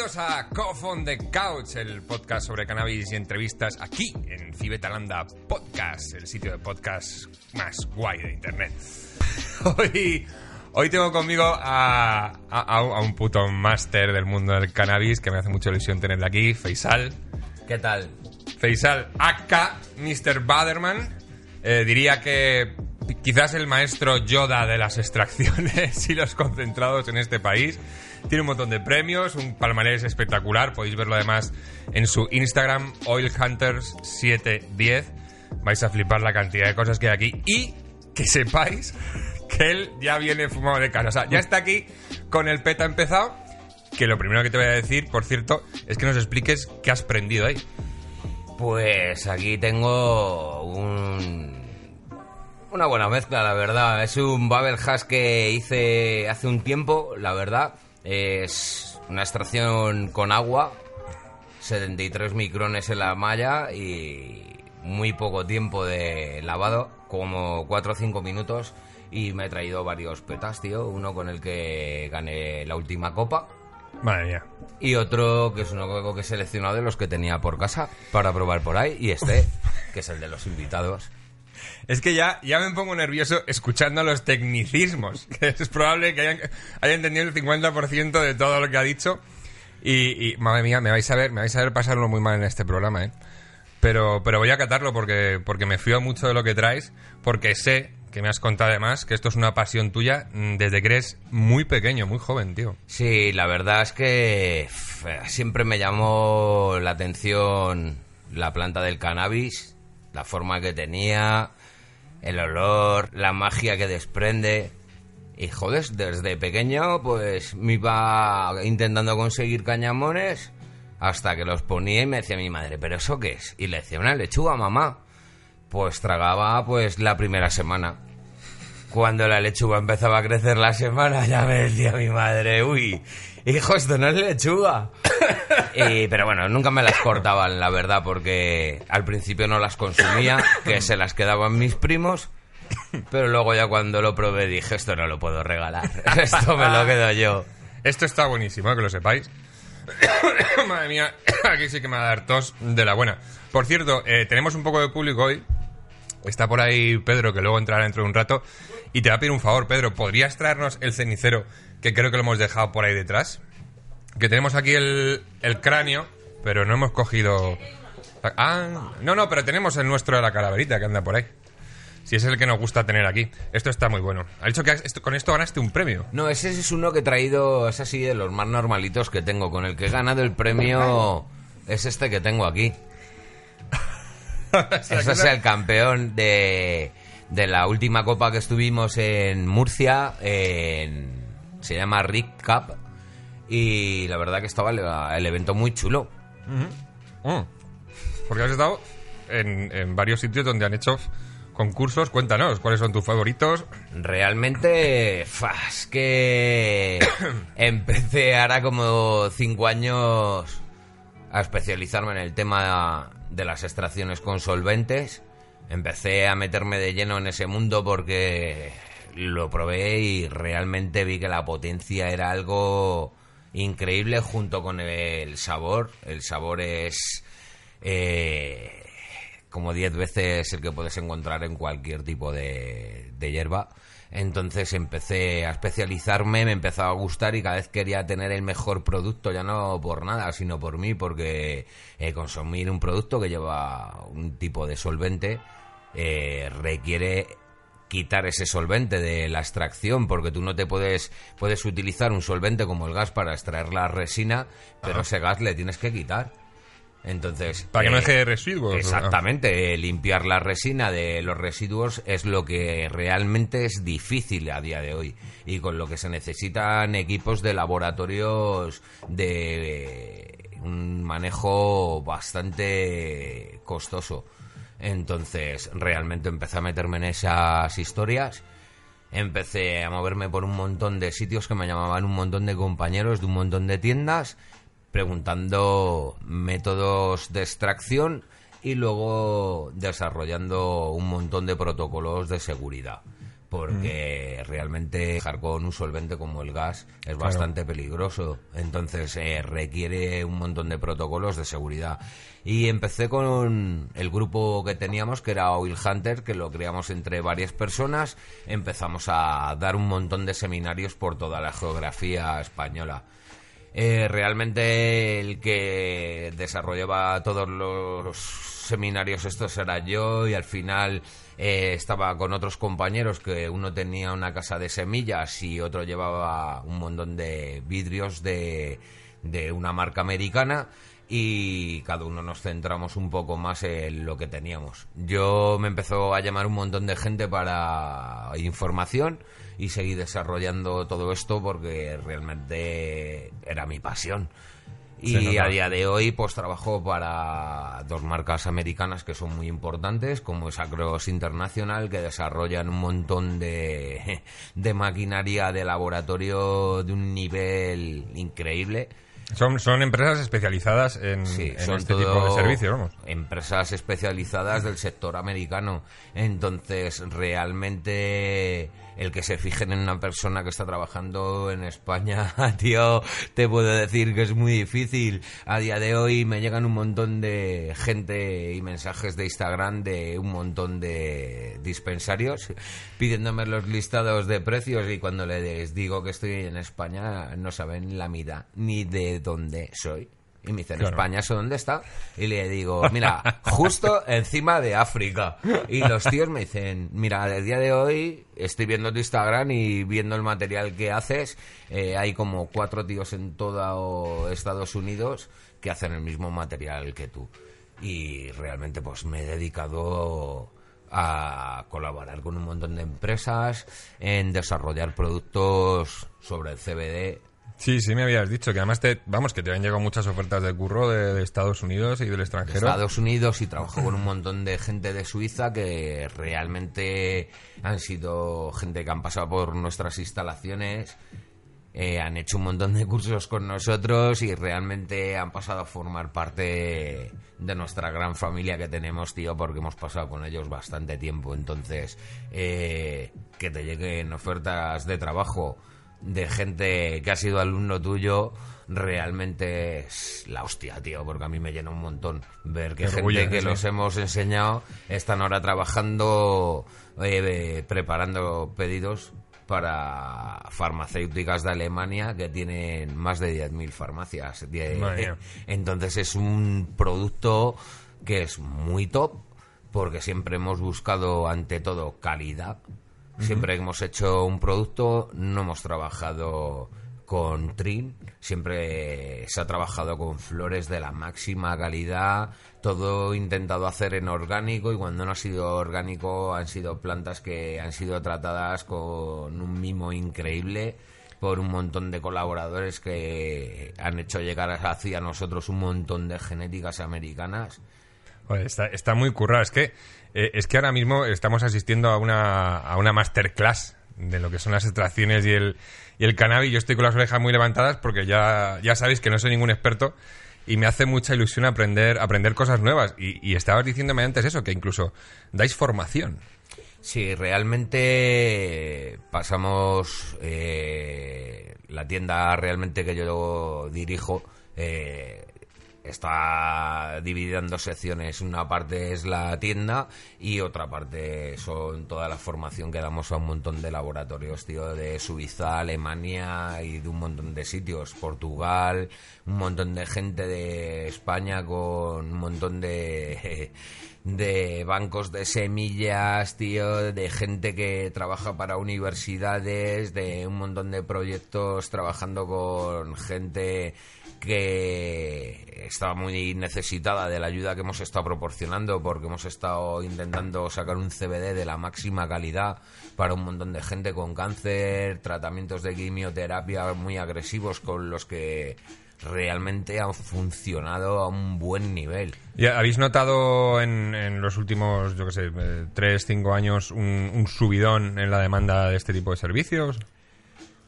Bienvenidos a Cough on the Couch, el podcast sobre cannabis y entrevistas aquí en Cibetalanda Podcast, el sitio de podcast más guay de internet. Hoy, hoy tengo conmigo a, a- a un puto máster del mundo del cannabis que me hace mucha ilusión tenerle aquí, Faisal. ¿Qué tal? Faisal Aka, Mr. Baderman. Eh, diría que quizás el maestro Yoda de las extracciones y los concentrados en este país. Tiene un montón de premios, un palmarés espectacular. Podéis verlo además en su Instagram, OilHunters710. Vais a flipar la cantidad de cosas que hay aquí. Y que sepáis que él ya viene fumado de casa. O sea, ya está aquí con el peta empezado. Que lo primero que te voy a decir, por cierto, es que nos expliques qué has prendido ahí. Pues aquí tengo un... Una buena mezcla, la verdad. Es un Babel Hash que hice hace un tiempo, la verdad. Es una extracción con agua, 73 micrones en la malla y muy poco tiempo de lavado, como 4 o 5 minutos. Y me he traído varios petas, tío. Uno con el que gané la última copa. Madre mía. Y otro que es uno que he seleccionado de los que tenía por casa para probar por ahí. Y este, que es el de los invitados. Es que ya, ya me pongo nervioso escuchando los tecnicismos. Es probable que haya entendido el 50% de todo lo que ha dicho. Y, madre mía, me vais a ver, me vais a ver pasarlo muy mal en este programa, ¿eh? Pero, pero voy a catarlo porque, porque me fío mucho de lo que traes, porque sé que me has contado además que esto es una pasión tuya mm, desde que eres muy pequeño, muy joven, tío. Sí, la verdad es que siempre me llamó la atención la planta del cannabis, la forma que tenía, el olor, la magia que desprende. Y joder, desde pequeño pues me iba intentando conseguir cañamones hasta que los ponía y me decía mi madre, ¿pero eso qué es? Y le decía, una lechuga, mamá. Pues tragaba pues la primera semana. Cuando la lechuga empezaba a crecer la semana, ya me decía mi madre, uy, hijo, esto no es lechuga. Y, pero bueno, nunca me las cortaban, la verdad, porque al principio no las consumía, que se las quedaban mis primos. Pero luego ya cuando lo probé dije, esto no lo puedo regalar, esto me lo quedo yo. Esto está buenísimo, ¿eh? que lo sepáis. Madre mía, aquí sí que me va a dar tos de la buena. Por cierto, eh, tenemos un poco de público hoy. Está por ahí Pedro, que luego entrará dentro de un rato. Y te va a pedir un favor, Pedro. ¿Podrías traernos el cenicero, que creo que lo hemos dejado por ahí detrás? Que tenemos aquí el, el cráneo, pero no hemos cogido... Ah, no, no, pero tenemos el nuestro de la calaverita que anda por ahí. Si es el que nos gusta tener aquí. Esto está muy bueno. Ha dicho que esto- con esto ganaste un premio. No, ese es uno que he traído, es así de los más normalitos que tengo. Con el que he ganado el premio es este que tengo aquí. Ese es el campeón de, de la última copa que estuvimos en Murcia. en- se llama Rick Cup. Y la verdad que estaba el, evento muy chulo. Mm. Porque has estado en, en varios sitios donde han hecho concursos. Cuéntanos, ¿cuáles son tus favoritos? Realmente, es que empecé ahora como cinco años a especializarme en el tema de las extracciones con solventes. Empecé a meterme de lleno en ese mundo porque lo probé y realmente vi que la potencia era algo increíble junto con el sabor. El sabor es eh, como 10 veces el que puedes encontrar en cualquier tipo de, hierba. Entonces empecé a especializarme, me empezó a gustar y cada vez quería tener el mejor producto, ya no por nada, sino por mí, porque eh, consumir un producto que lleva un tipo de solvente eh, requiere quitar ese solvente de la extracción, porque tú no te puedes, puedes utilizar un solvente como el gas para extraer la resina, pero ese gas le tienes que quitar. Entonces, Para que no eh, deje residuos. Exactamente, eh, limpiar la resina de los residuos es lo que realmente es difícil a día de hoy y con lo que se necesitan equipos de laboratorios de eh, un manejo bastante costoso. Entonces, realmente empecé a meterme en esas historias. Empecé a moverme por un montón de sitios que me llamaban un montón de compañeros de un montón de tiendas preguntando métodos de extracción y luego desarrollando un montón de protocolos de seguridad. Porque realmente dejar con un solvente como el gas es bastante peligroso. Entonces eh, requiere un montón de protocolos de seguridad. Y empecé con el grupo que teníamos, que era Oil Hunter, que lo creamos entre varias personas. Empezamos a dar un montón de seminarios por toda la geografía española. Eh, realmente el que desarrollaba todos los seminarios estos era yo y al final eh, estaba con otros compañeros que uno tenía una casa de semillas y otro llevaba un montón de vidrios de, de una marca americana y cada uno nos centramos un poco más en lo que teníamos. Yo me empezó a llamar un montón de gente para información y seguí desarrollando todo esto porque realmente era mi pasión. Y a día de hoy pues trabajo para dos marcas americanas que son muy importantes, como es Acros International, que desarrollan un montón de, de maquinaria de laboratorio de un nivel increíble. Son, son empresas especializadas en, Sí, en son este tipo de servicios, vamos. empresas especializadas del sector americano. Entonces, realmente el que se fijen en una persona que está trabajando en España, tío, te puedo decir que es muy difícil. A día de hoy me llegan un montón de gente y mensajes de Instagram de un montón de dispensarios pidiéndome los listados de precios y cuando les digo que estoy en España no saben la mitad ni de dónde soy. Y me dicen, Claro. España, ¿eso dónde está? Y le digo, mira, justo encima de África. Y los tíos me dicen, mira, el día de hoy estoy viendo tu Instagram y viendo el material que haces. eh, hay como cuatro tíos en todo Estados Unidos que hacen el mismo material que tú. Y realmente pues me he dedicado a colaborar con un montón de empresas en desarrollar productos sobre el CBD Sí, sí me habías dicho que además te, vamos, que te han llegado muchas ofertas de curro de, de Estados Unidos y del de extranjero. Estados Unidos y trabajo con un montón de gente de Suiza que realmente han sido gente que han pasado por nuestras instalaciones, eh, han hecho un montón de cursos con nosotros y realmente han pasado a formar parte de nuestra gran familia que tenemos, tío, porque hemos pasado con ellos bastante tiempo. Entonces, eh, que te lleguen ofertas de trabajo de gente que ha sido alumno tuyo realmente es la hostia, tío, porque a mí me llena un montón ver que Qué orgullo, gente que sí. los hemos enseñado están ahora trabajando, eh, preparando pedidos para farmacéuticas de Alemania que tienen más de 10.000 farmacias. Mía. Entonces es un producto que es muy top porque siempre hemos buscado ante todo calidad. Siempre hemos hecho un producto no hemos trabajado con trin, siempre se ha trabajado con flores de la máxima calidad, todo intentado hacer en orgánico y cuando no ha sido orgánico han sido plantas que han sido tratadas con un mimo increíble por un montón de colaboradores que han hecho llegar hacia nosotros un montón de genéticas americanas. Está, está muy currado. Es que, eh, es que ahora mismo estamos asistiendo a una, a una masterclass de lo que son las extracciones y el, y el cannabis. Yo estoy con las orejas muy levantadas porque ya, ya sabéis que no soy ningún experto y me hace mucha ilusión aprender, aprender cosas nuevas. Y, estabas diciéndome antes eso, que incluso dais formación. Sí, realmente pasamos eh, la tienda realmente que yo dirijo eh, está dividida en dos secciones. Una parte es la tienda y otra parte son toda la formación que damos a un montón de laboratorios, tío, de Suiza, Alemania y de un montón de sitios, Portugal, un montón de gente de España con un montón de de bancos de semillas, tío, de gente que trabaja para universidades, de un montón de proyectos trabajando con gente que estaba muy necesitada de la ayuda que hemos estado proporcionando porque hemos estado intentando sacar un CBD de la máxima calidad para un montón de gente con cáncer, tratamientos de quimioterapia muy agresivos con los que realmente han funcionado a un buen nivel. ¿Y habéis notado en, los últimos, yo qué sé, eh, tres, cinco años un subidón en la demanda de este tipo de servicios?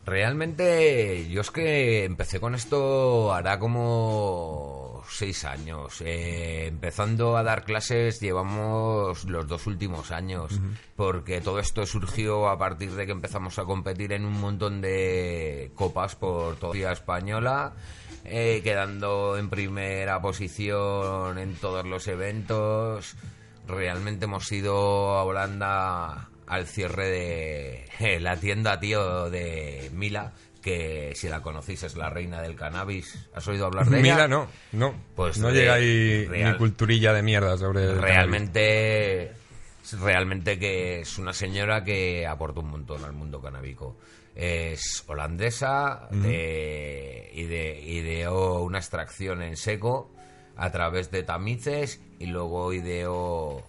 Realmente, yo es que empecé con esto hará como seis años. Eh, empezando a dar clases llevamos los dos últimos años, porque todo esto surgió a partir de que empezamos a competir en un montón de copas por toda la española, eh, quedando en primera posición en todos los eventos. Realmente hemos ido a Holanda al cierre de eh, la tienda, tío, de Mila, que si la conocéis es la reina del cannabis. ¿Has oído hablar de ella? Mira, no, no. Pues no de- llega ahí real- ni culturilla de mierda sobre el realmente realmente que es una señora que aporta un montón al mundo canábico es holandesa de- y de, ideó una extracción en seco a través de tamices y luego ideó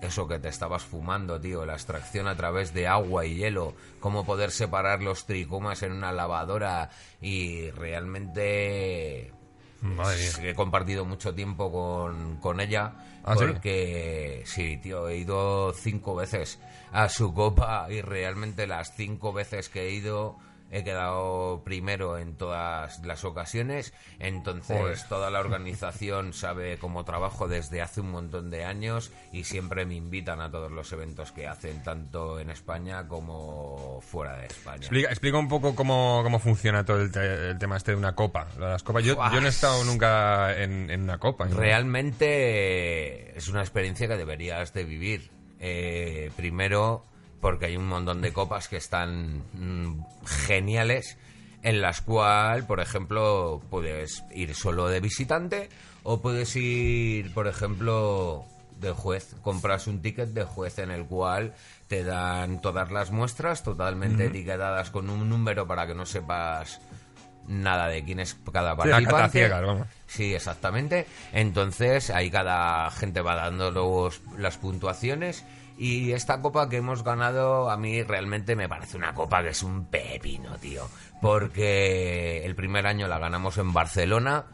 eso que te estabas fumando, tío, la extracción a través de agua y hielo, cómo poder separar los tricomas en una lavadora y realmente Madre mía. he compartido mucho tiempo con, con ella ¿Ah, sí? porque sí? tío, he ido cinco veces a su copa y realmente las cinco veces que he ido he quedado primero en todas las ocasiones, entonces Joder. toda la organización sabe cómo trabajo desde hace un montón de años y siempre me invitan a todos los eventos que hacen, tanto en España como fuera de España. Explica, explica un poco cómo, cómo funciona todo el, te- el tema este de una copa. Las copas. Yo, yo no he estado nunca en, en una copa. ¿no? Realmente es una experiencia que deberías de vivir. Eh, primero, porque hay un montón de copas que están mm, geniales, en las cuales, por ejemplo, puedes ir solo de visitante o puedes ir, por ejemplo, de juez. Compras un ticket de juez en el cual te dan todas las muestras totalmente etiquetadas con un número para que no sepas nada de quién es cada Sí, participante. ciegas, vamos. Sí, exactamente. Entonces ahí cada gente va dando los- las puntuaciones y esta copa que hemos ganado a mí realmente me parece una copa que es un pepino, tío. Porque el primer año la ganamos en Barcelona.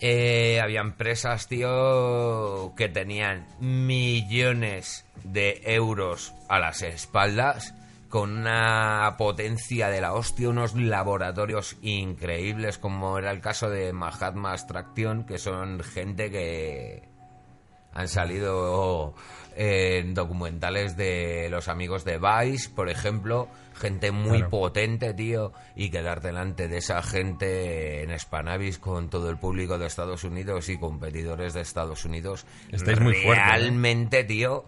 Eh, había empresas, tío, que tenían millones de euros a las espaldas con una potencia de la hostia, unos laboratorios increíbles, como era el caso de Mahatma Extraction, que son gente que han salido en documentales de los amigos de Vice, por ejemplo, gente muy Claro. potente, tío, y quedar delante de esa gente en Spanavis con todo el público de Estados Unidos y competidores de Estados Unidos. Estáis muy fuertes, ¿eh? Realmente, tío,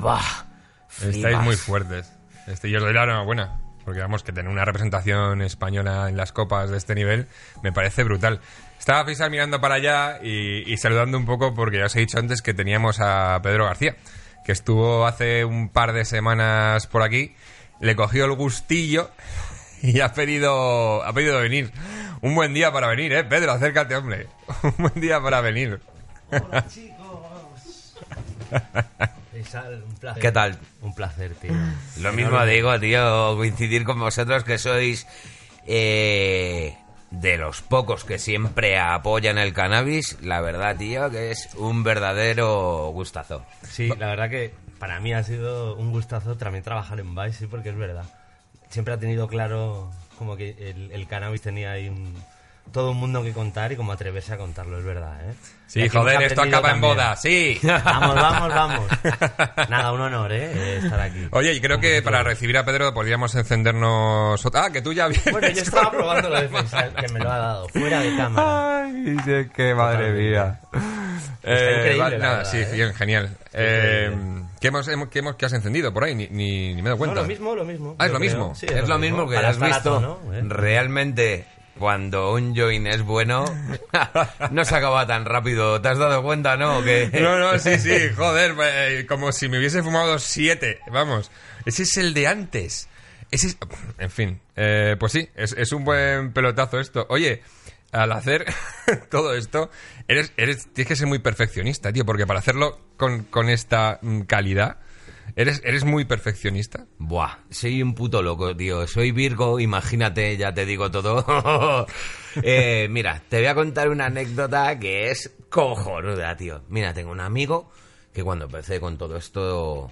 bah, Estáis muy fuertes. Este, y os doy la enhorabuena. Porque vamos, que tener una representación española en las copas de este nivel me parece brutal. Estaba Faisal mirando para allá y, y saludando un poco porque ya os he dicho antes que teníamos a Pedro García, que estuvo hace un par de semanas por aquí, le cogió el gustillo y ha pedido, ha pedido venir. Un buen día para venir, ¿eh? Pedro, acércate, hombre. Un buen día para venir. Hola chicos. Faisal, un placer. ¿Qué tal? Un placer, tío. Lo mismo digo, tío, coincidir con vosotros que sois eh, de los pocos que siempre apoyan el cannabis. La verdad, tío, que es un verdadero gustazo. Sí, la verdad que para mí ha sido un gustazo también trabajar en Vice, sí, porque es verdad. Siempre ha tenido claro como que el, el cannabis tenía ahí un, todo un mundo que contar y como atreverse a contarlo, es verdad, ¿eh? Sí, joder, esto acaba en boda, sí. Vamos, vamos, vamos. Nada, un honor, ¿eh? Estar aquí. Oye, y creo que para recibir a Pedro podríamos encendernos... Ah, que tú ya vienes. Bueno, yo estaba probando lo de Faisal, que me lo ha dado, fuera de cámara. Ay, sí, qué madre mía. increíble, va- la nada, verdad, sí, ¿eh? bien, genial. Eh, ¿qué, hemos, hemos- qué hemos- qué has encendido por ahí? Ni, ni, ni me he dado No, cuenta. lo mismo, lo mismo. Ah, es lo creo. mismo. Sí, es lo mismo que Para has visto. tono, ¿eh? Realmente, cuando un join es bueno, no se acaba tan rápido. ¿Te has dado cuenta, no? Que... No, no, sí, sí, joder, eh, como si me hubiese fumado siete, vamos. Ese es el de antes. Ese es... En fin, eh, pues sí, es, es un buen pelotazo esto. Oye, al hacer todo esto, eres, eres, tienes que ser muy perfeccionista, tío, porque para hacerlo con, con esta mm, calidad, eres, eres muy perfeccionista. Buah, soy un puto loco, tío. Soy Virgo, imagínate, ya te digo todo. Eh, mira, te voy a contar una anécdota que es cojonuda, tío. Mira, tengo un amigo que cuando empecé con todo esto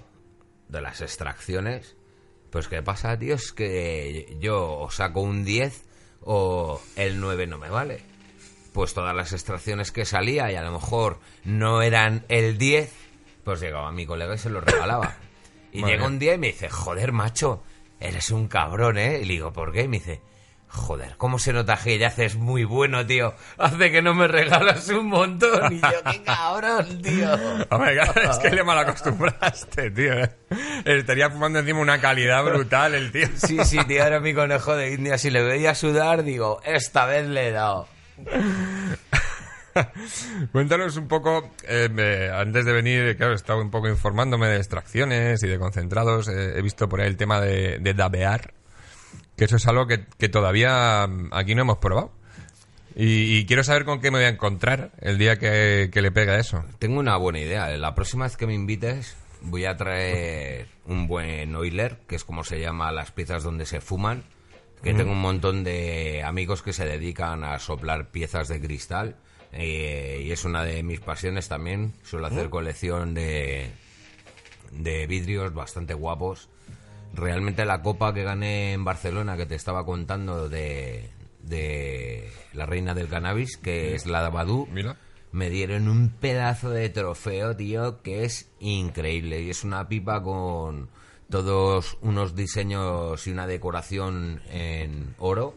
de las extracciones, pues ¿qué pasa, tío? Es que yo saco un 10 o el 9 no me vale. Pues todas las extracciones que salía y a lo mejor no eran el 10, pues llegaba mi colega y se lo regalaba. Y llega un día y me dice, joder, macho, eres un cabrón, ¿eh? Y le digo, ¿por qué? Y me dice, joder, ¿cómo se nota que ya haces muy bueno, tío? Hace que no me regalas un montón. Y yo, qué cabrón, tío. Hombre, claro, es que le mal acostumbraste, tío. ¿eh? Estaría fumando encima una calidad brutal el tío. Sí, sí, tío, era mi conejo de India. Si le veía sudar, digo, esta vez le he dado. Cuéntanos un poco, eh, me- antes de venir, claro, he estado un poco informándome de extracciones y de concentrados. eh, he visto por ahí el tema de, de dabear, que eso es algo que, que todavía mm, aquí no hemos probado. Y, y quiero saber con qué me voy a encontrar el día que, que le pega eso. Tengo una buena idea. La próxima vez que me invites, voy a traer un buen oiler, que es como se llama las piezas donde se fuman. Que tengo un montón de amigos que se dedican a soplar piezas de cristal. Eh, y es una de mis pasiones también. Suelo hacer colección de, de vidrios bastante guapos. Realmente la copa que gané en Barcelona, que te estaba contando de, de la reina del cannabis, que es la Badú, Mira. me dieron un pedazo de trofeo, tío, que es increíble. Y es una pipa con todos unos diseños y una decoración en oro.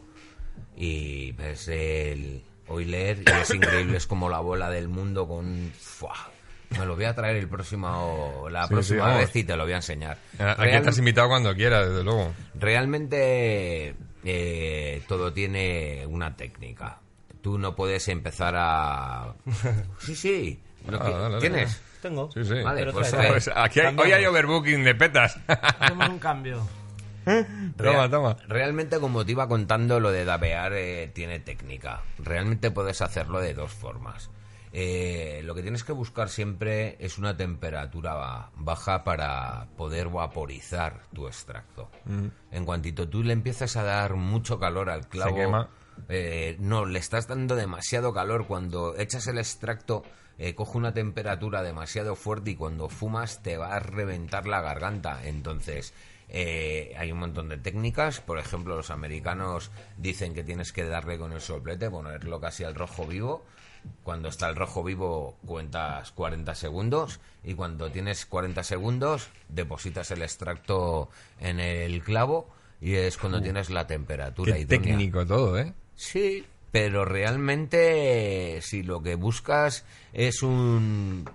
Y ves el oiler y es increíble, es como la bola del mundo con... ¡fua! Me lo voy a traer el próximo, la Sí, próxima vez y te lo voy a enseñar. A- Aquí Real- estás invitado cuando quieras, desde luego. Realmente eh, todo tiene una técnica. Tú no puedes empezar a... Sí, sí. Lo Ah, que- dale, dale. ¿Tienes? Tengo. Sí, sí. Vale, Pero pues, eh, Pues aquí hay- hoy hay overbooking de petas. Hacemos un cambio. Toma, Real- toma. Realmente, como te iba contando, lo de dabear eh, tiene técnica. Realmente puedes hacerlo de dos formas. Eh, lo que tienes que buscar siempre es una temperatura ba- baja para poder vaporizar tu extracto. En cuantito tú le empiezas a dar mucho calor al clavo, quema. eh, no, le estás dando demasiado calor. Cuando echas el extracto, eh, coge una temperatura demasiado fuerte y cuando fumas te va a reventar la garganta. Entonces, eh, hay un montón de técnicas. Por ejemplo, los americanos dicen que tienes que darle con el soplete, ponerlo casi al rojo vivo. Cuando está el rojo vivo cuentas 40 segundos y cuando tienes 40 segundos depositas el extracto en el clavo y es cuando tienes la temperatura Qué idónea. técnico todo, ¿eh? Sí, pero realmente si lo que buscas es un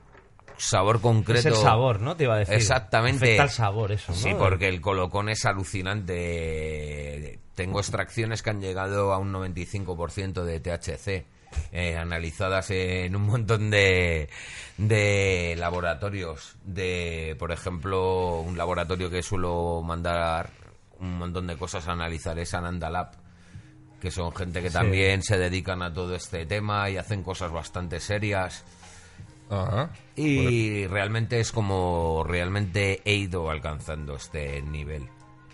sabor concreto. Es el sabor, ¿no? Te iba a decir. Exactamente. Afecta al sabor eso, ¿no? Sí, porque el colocón es alucinante. Tengo extracciones que han llegado a un 95% de THC, eh, analizadas en un montón de, de laboratorios. De, por ejemplo, un laboratorio que suelo mandar un montón de cosas a analizar es Ananda Lab, que son gente que también se dedican a todo este tema y hacen cosas bastante serias. Ajá. Y realmente es como realmente he ido alcanzando este nivel.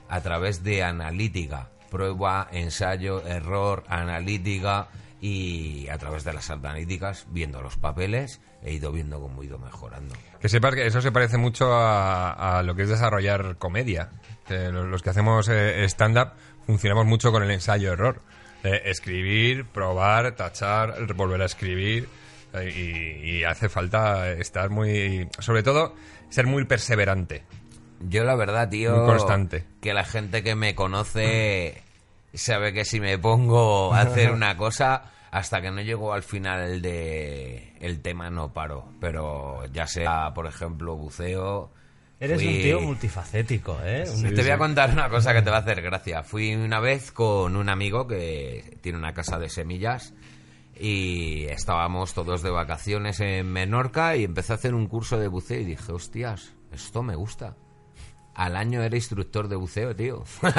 A través de analítica, prueba, ensayo, error, analítica y a través de las analíticas, viendo los papeles, he ido viendo cómo he ido mejorando. Que sepas que eso se parece mucho a, a lo que es desarrollar comedia. Los, los que hacemos eh, stand-up funcionamos mucho con el ensayo-error. Eh, escribir, probar, tachar, volver a escribir. Y, y hace falta estar muy... Sobre todo, ser muy perseverante. Yo la verdad, tío, Muy constante. que la gente que me conoce sabe que si me pongo a hacer una cosa, hasta que no llego al final de el tema no paro. Pero ya sea, por ejemplo, buceo. Eres fui- un tío multifacético, ¿eh? Te voy a contar una cosa que te va a hacer gracia. Fui una vez con un amigo que tiene una casa de semillas y estábamos todos de vacaciones en Menorca y empecé a hacer un curso de buceo y dije, hostias, esto me gusta. Al año era instructor de buceo, tío.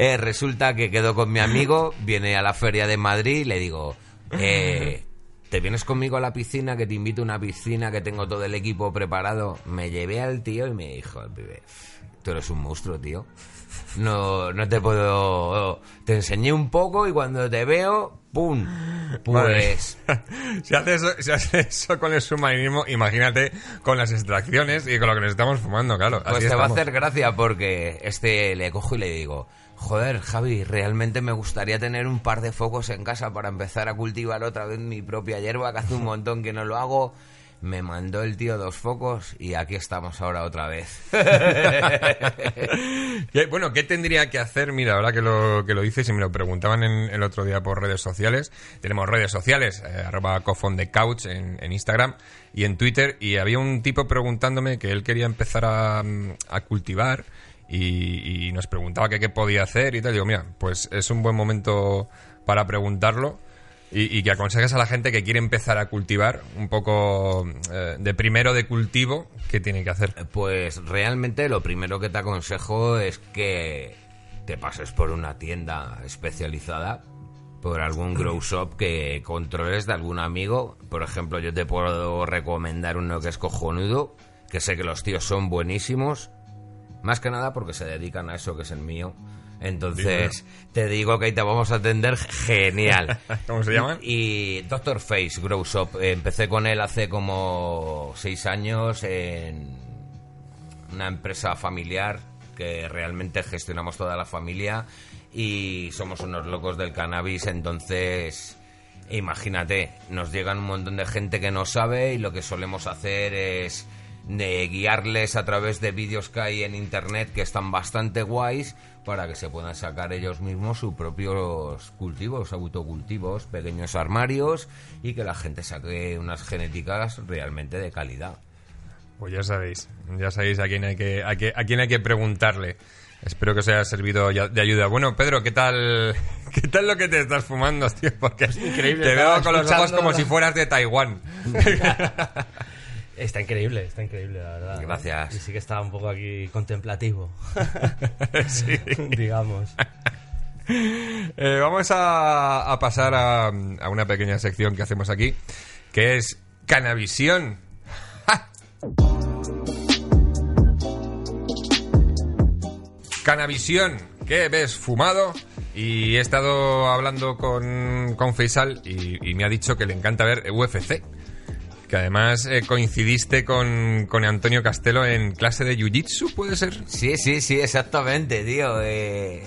Eh, resulta que quedo con mi amigo, viene a la feria de Madrid y le digo, eh, ¿te vienes conmigo a la piscina? Que te invito a una piscina, que tengo todo el equipo preparado. Me llevé al tío y me dijo, tú eres un monstruo, tío. No, no te puedo... Te enseñé un poco y cuando te veo, ¡pum! Pues... si, hace eso, si hace eso con el submarinismo, imagínate con las extracciones y con lo que nos estamos fumando, claro. Pues así te va a hacer gracia porque este le cojo y le digo, joder, Javi, realmente me gustaría tener un par de focos en casa para empezar a cultivar otra vez mi propia hierba, que hace un montón que no lo hago. Me mandó el tío dos focos y aquí estamos ahora otra vez. ¿Qué- bueno, ¿qué tendría que hacer? Mira, ahora que lo, que lo dices y me lo preguntaban en- el otro día por redes sociales. Tenemos redes sociales, eh, arroba de couch en, Instagram y en Twitter. Y había un tipo preguntándome que él quería empezar a, mm, cultivar y, y nos preguntaba qué podía hacer y tal. Digo, mira, pues es un buen momento para preguntarlo. Y, y que aconsejes a la gente que quiere empezar a cultivar un poco eh, de primero de cultivo, ¿qué tiene que hacer? Pues realmente lo primero que te aconsejo es que te pases por una tienda especializada, por algún grow shop que controles de algún amigo. Por ejemplo, yo te puedo recomendar uno que es cojonudo, que sé que los tíos son buenísimos, más que nada porque se dedican a eso que es el mío. Entonces, te digo que ahí te vamos a atender genial. ¿Cómo se llaman? Y Doctor Face Grow Shop, eh, empecé con él hace como seis años en una empresa familiar que realmente gestionamos toda la familia y somos unos locos del cannabis, entonces imagínate, nos llegan un montón de gente que no sabe y lo que solemos hacer es de guiarles a través de vídeos que hay en internet que están bastante guays para que se puedan sacar ellos mismos sus propios cultivos, autocultivos, pequeños armarios y que la gente saque unas genéticas realmente de calidad. Pues ya sabéis, ya sabéis a quién hay que, a, qué- a quién hay que preguntarle. Espero que os haya servido de ayuda. Bueno, Pedro, ¿qué tal, qué tal lo que te estás fumando, tío? Porque increíble, te veo con los ojos como la- si fueras de Taiwán. Está increíble, está increíble, la verdad. ¿no? Gracias. Y sí que estaba un poco aquí contemplativo, Sí. digamos. Eh, vamos a, a pasar a, a una pequeña sección que hacemos aquí, que es Canavisión. ¡Ja! Canavisión, ¿qué ves fumado? Y he estado hablando con, con Faisal y, y me ha dicho que le encanta ver UFC. Que además eh, coincidiste con, con Antonio Castelo en clase de Jiu-Jitsu, ¿puede ser? Sí, sí, sí, exactamente, tío. Eh,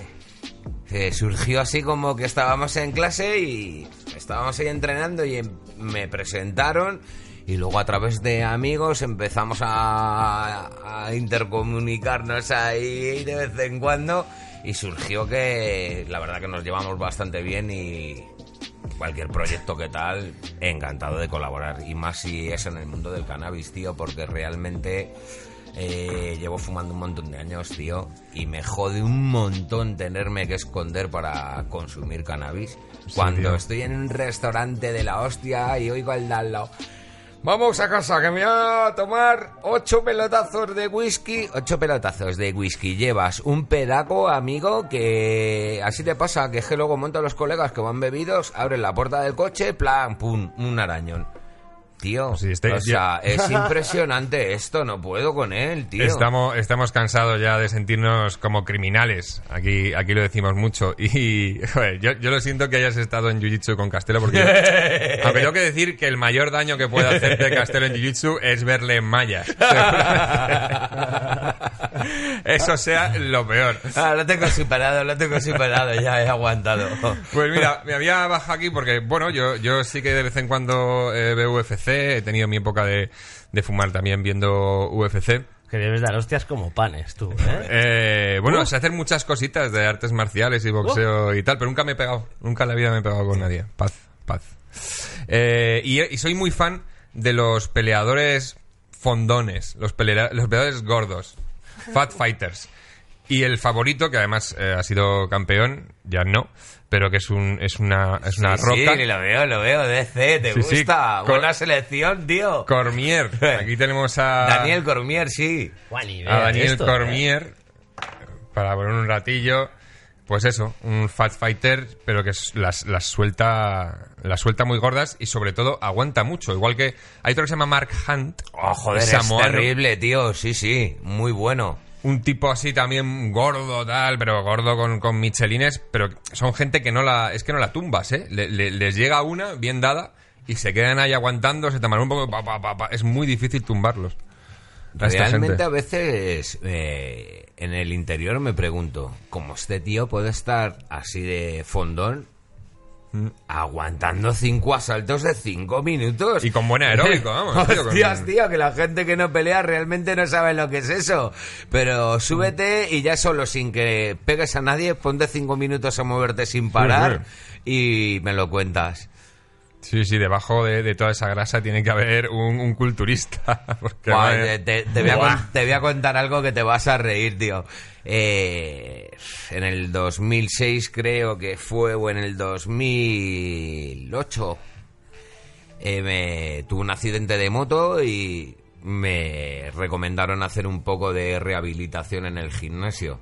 eh, surgió así como que estábamos en clase y estábamos ahí entrenando y em- me presentaron y luego a través de amigos empezamos a, a intercomunicarnos ahí de vez en cuando y surgió que la verdad que nos llevamos bastante bien y cualquier proyecto que tal, encantado de colaborar. Y más si es en el mundo del cannabis, tío, porque realmente eh, llevo fumando un montón de años, tío, y me jode un montón tenerme que esconder para consumir cannabis. Cuando tío. estoy en un restaurante de la hostia y oigo al de al lado. Vamos a casa, que me voy a tomar ocho pelotazos de whisky. Ocho pelotazos de whisky. Llevas un pedaco, amigo, que así te pasa, que es que luego montan los colegas que van bebidos, abren la puerta del coche, plan, pum, un arañón. Tío, Sí, estoy- o sea, es impresionante esto, no puedo con él, tío. Estamos, estamos cansados ya de sentirnos como criminales. Aquí, aquí lo decimos mucho. Y joder, yo, yo lo siento que hayas estado en Jiu-Jitsu con Castelo porque... aunque tengo que decir que el mayor daño que puede hacerte Castelo en Jiu-Jitsu es verle en mallas. Eso sea lo peor. Ah, lo tengo superado, lo tengo superado, ya he aguantado. Pues mira, me había bajado aquí porque, bueno, yo, yo sí que de vez en cuando eh, veo UFC, he tenido mi época de, de fumar también viendo UFC. Que debes dar hostias como panes, tú, ¿eh? Eh, bueno, sé hacer muchas cositas de artes marciales y boxeo y tal, pero nunca me he pegado. Nunca en la vida me he pegado con nadie. Paz, paz. Eh, y, y soy muy fan de los peleadores fondones, los, pelea- los peleadores gordos, fat fighters. Y el favorito, que además eh, ha sido campeón, ya no, pero que es, un, es una, es una Sí, roca. Sí, lo veo, lo veo, DC, te Sí, sí, gusta. co- Buena selección, tío. Cormier. Aquí tenemos a... Daniel Cormier, sí. A Daniel esto, ¿eh? Cormier para poner un ratillo. Pues eso, un Fat Fighter, pero que las, las suelta las suelta muy gordas y sobre todo aguanta mucho. Igual que hay otro que se llama Mark Hunt. Oh, joder, es terrible, tío. Sí, sí, muy bueno. Un tipo así también gordo, tal, pero gordo con, con michelines, pero son gente que no la... Es que no la tumbas, ¿eh? Le- le- les llega una bien dada y se quedan ahí aguantando, se toman un poco... pa, pa, pa. Es muy difícil tumbarlos. a Realmente a veces eh, en el interior me pregunto, ¿cómo este tío puede estar así de fondón. Aguantando cinco asaltos de cinco minutos? Y con buen aeróbico, vamos, tío, con- Hostias, tío, que la gente que no pelea realmente no sabe lo que es eso. Pero súbete y ya solo sin que pegues a nadie, ponte cinco minutos a moverte sin parar y me lo cuentas. Sí, sí, debajo de, de toda esa grasa tiene que haber un, un culturista. porque, Buah, madre- te, te- te voy a Buah. con- te voy a contar algo que te vas a reír, tío. Eh, en el 2006 creo que fue, o en el 2008, eh, me tuve un accidente de moto y me recomendaron hacer un poco de rehabilitación en el gimnasio.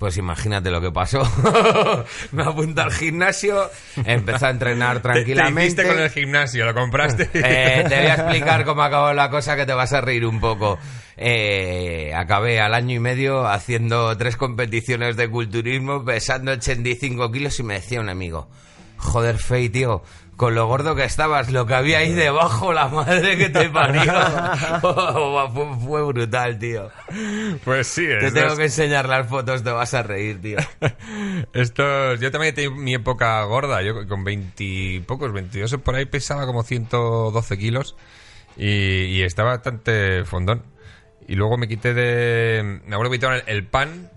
Pues imagínate lo que pasó. me apunté al gimnasio, empecé a entrenar Te- Te, tranquilamente. hiciste con el gimnasio, lo compraste. Eh, te voy a explicar cómo acabó la cosa que te vas a reír un poco. Eh, acabé al año y medio haciendo tres competiciones de culturismo, pesando 85 kilos y me decía un amigo, joder, Fey, tío, con lo gordo que estabas, lo que había ahí debajo, la madre que te parió. fue, fue brutal, tío. Pues sí, Te tengo es- que enseñar las fotos, te vas a reír, tío. Esto, yo también he tenido mi época gorda. Yo con 20 pocos, 22 por ahí pesaba como 112 kilos y, y estaba bastante fondón. Y luego me quité de. Me acuerdo que me quitaron el, el pan,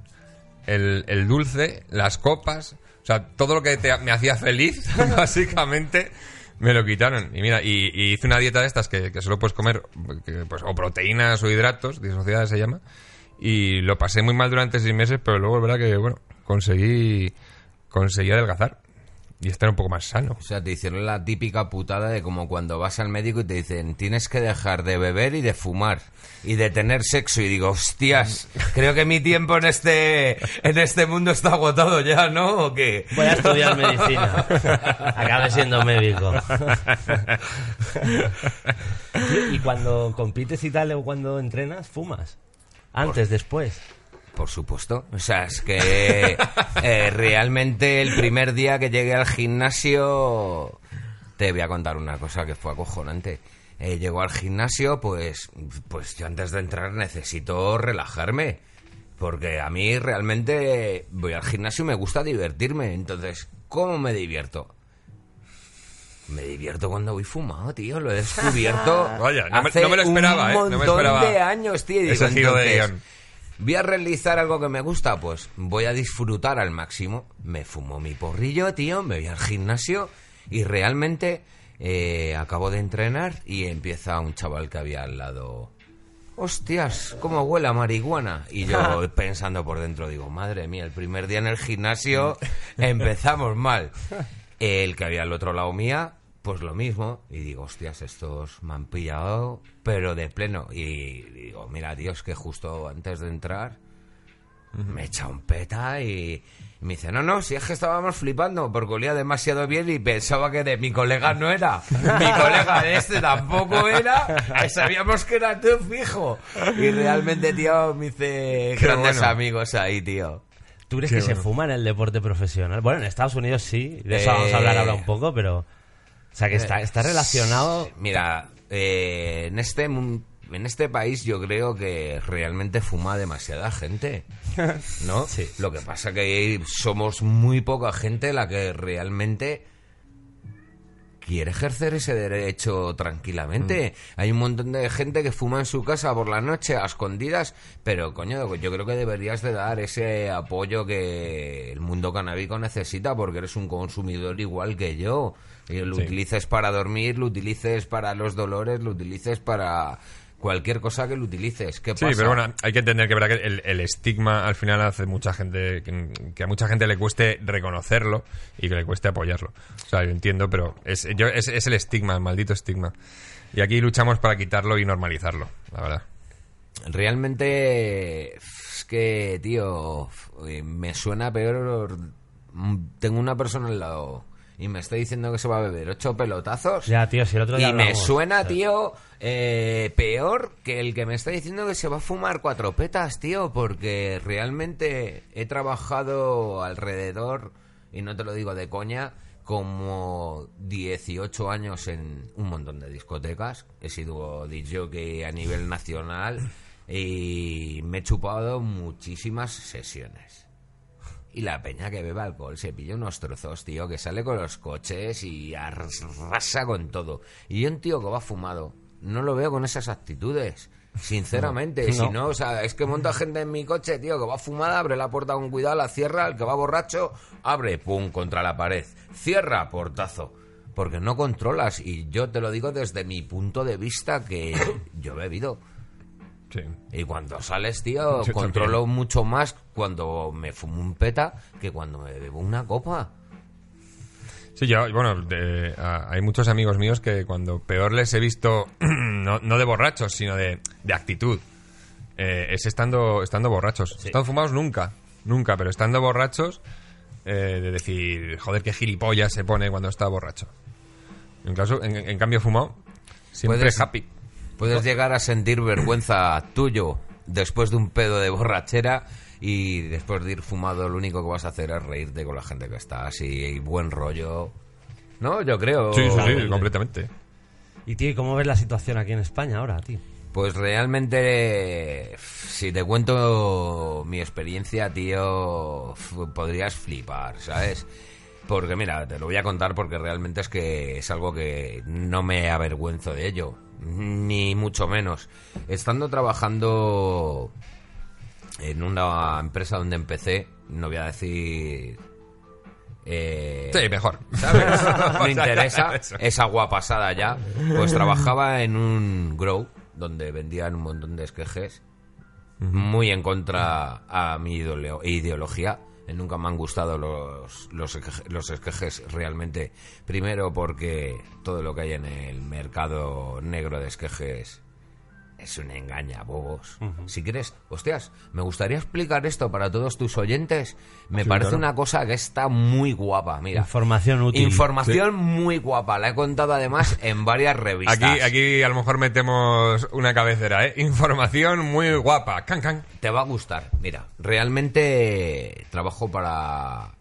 el, el dulce, las copas. O sea, todo lo que te- me hacía feliz, básicamente, me lo quitaron. Y mira, y, hice una dieta de estas que, que solo puedes comer que, pues, o proteínas o hidratos, disociadas se llama. Y lo pasé muy mal durante seis meses, pero luego es verdad que, bueno, conseguí, conseguí adelgazar y estar un poco más sano. O sea, te hicieron la típica putada de como cuando vas al médico y te dicen tienes que dejar de beber y de fumar y de tener sexo y digo, hostias, creo que mi tiempo en este en este mundo está agotado ya, ¿no? ¿O qué? Voy a estudiar medicina. Acabe siendo médico. Y cuando compites y tal, o cuando entrenas, fumas. Antes, después. Por supuesto. O sea, es que eh, realmente el primer día que llegué al gimnasio, te voy a contar una cosa que fue acojonante. Eh, llego al gimnasio, pues, pues yo antes de entrar necesito relajarme. Porque a mí realmente voy al gimnasio y me gusta divertirme. Entonces, ¿cómo me divierto? Me divierto cuando voy fumado, tío. Lo he descubierto. Vaya, no me- hace no me lo esperaba, un ¿eh? No me montón esperaba de años, tío. Digo, entonces, guion. Voy a realizar algo que me gusta, pues voy a disfrutar al máximo. Me fumo mi porrillo, tío, me voy al gimnasio y realmente eh, acabo de entrenar y empieza un chaval que había al lado. Hostias, cómo huele a marihuana. Y yo pensando por dentro, digo, madre mía, el primer día en el gimnasio empezamos mal. El que había al otro lado mía, pues lo mismo. Y digo, hostias, estos me han pillado, pero de pleno. Y digo, mira, Dios, que justo antes de entrar me echa un peta y me dice, no, no, si es que estábamos flipando porque olía demasiado bien y pensaba que de mi colega no era. Mi colega de este tampoco era. Sabíamos que era tú, fijo. Y realmente, tío, me hice Qué grandes bueno. amigos ahí, tío. ¿Tú crees Qué que se fuma en el deporte profesional? Bueno, en Estados Unidos sí, de eso Eh, vamos a hablar ahora un poco, pero... O sea, que está, está relacionado... Mira, eh, en este en este país yo creo que realmente fuma demasiada gente, ¿no? Sí. Lo que pasa que somos muy poca gente la que realmente quiere ejercer ese derecho tranquilamente. Hay un montón de gente que fuma en su casa por la noche a escondidas, pero coño, yo creo que deberías de dar ese apoyo que el mundo canábico necesita porque eres un consumidor igual que yo. Y lo Sí. utilices para dormir, lo utilices para los dolores, lo utilices para cualquier cosa que lo utilices. ¿Qué Sí, pasa? pero bueno, hay que entender que, verdad que el, el estigma al final hace mucha gente que, que a mucha gente le cueste reconocerlo y que le cueste apoyarlo. O sea, yo entiendo, pero es, yo, es, es el estigma, el maldito estigma. Y aquí luchamos para quitarlo y normalizarlo, la verdad. realmente es que, tío, me suena peor. Tengo una persona al lado y me está diciendo que se va a beber ocho pelotazos. Ya, tío, si el otro día Y me suena, tío, eh, peor que el que me está diciendo que se va a fumar cuatro petas, tío, porque realmente he trabajado alrededor, y no te lo digo de coña, como 18 años en un montón de discotecas. He sido DJ a nivel nacional y me he chupado muchísimas sesiones. Y la peña que bebe alcohol se pilla unos trozos, tío, que sale con los coches y arrasa con todo. Y yo un tío que va fumado, no lo veo con esas actitudes. Sinceramente, si no, o sea, es que monta gente en mi coche, tío, que va fumada, abre la puerta con cuidado, la cierra, el que va borracho, abre, pum, contra la pared, cierra, portazo. Porque no controlas, y yo te lo digo desde mi punto de vista que yo he bebido. Sí. Y cuando sales, tío, Yo controlo también. mucho más cuando me fumo un peta que cuando me bebo una copa. Sí, yo, bueno, de- a- hay muchos amigos míos que cuando peor les he visto, no, no de borrachos, sino de, de actitud, eh, es estando, estando borrachos. Estando fumados nunca, nunca, pero estando borrachos, eh, de decir, joder, qué gilipollas se pone cuando está borracho. En, caso, en, en cambio, fumado, siempre Puedes- happy. Puedes llegar a sentir vergüenza tuyo después de un pedo de borrachera y después de ir fumado lo único que vas a hacer es reírte con la gente que está así y buen rollo. No, yo creo. Sí, sí, sí, completamente. Y tío, ¿y cómo ves la situación aquí en España ahora, tío? Pues realmente, si te cuento mi experiencia, tío, podrías flipar, ¿sabes? Porque mira, te lo voy a contar porque realmente es que es algo que no me avergüenzo de ello, ni mucho menos. Estando trabajando en una empresa donde empecé, no voy a decir... eh, Sí, mejor. ¿sabes? Me interesa esa guapasada ya. Pues trabajaba en un grow donde vendían un montón de esquejes muy en contra a mi ideología. Eh, Nunca me han gustado los, los, los esquejes realmente. Primero porque todo lo que hay en el mercado negro de esquejes es un engaña, bobos. Si quieres, hostias, me gustaría explicar esto para todos tus oyentes. Me Sí, parece claro. una cosa que está muy guapa. Mira, Información útil. Información muy guapa. La he contado además en varias revistas. Aquí, aquí a lo mejor metemos una cabecera, ¿eh? Información muy guapa. Can, can. Te va a gustar. Mira, realmente trabajo para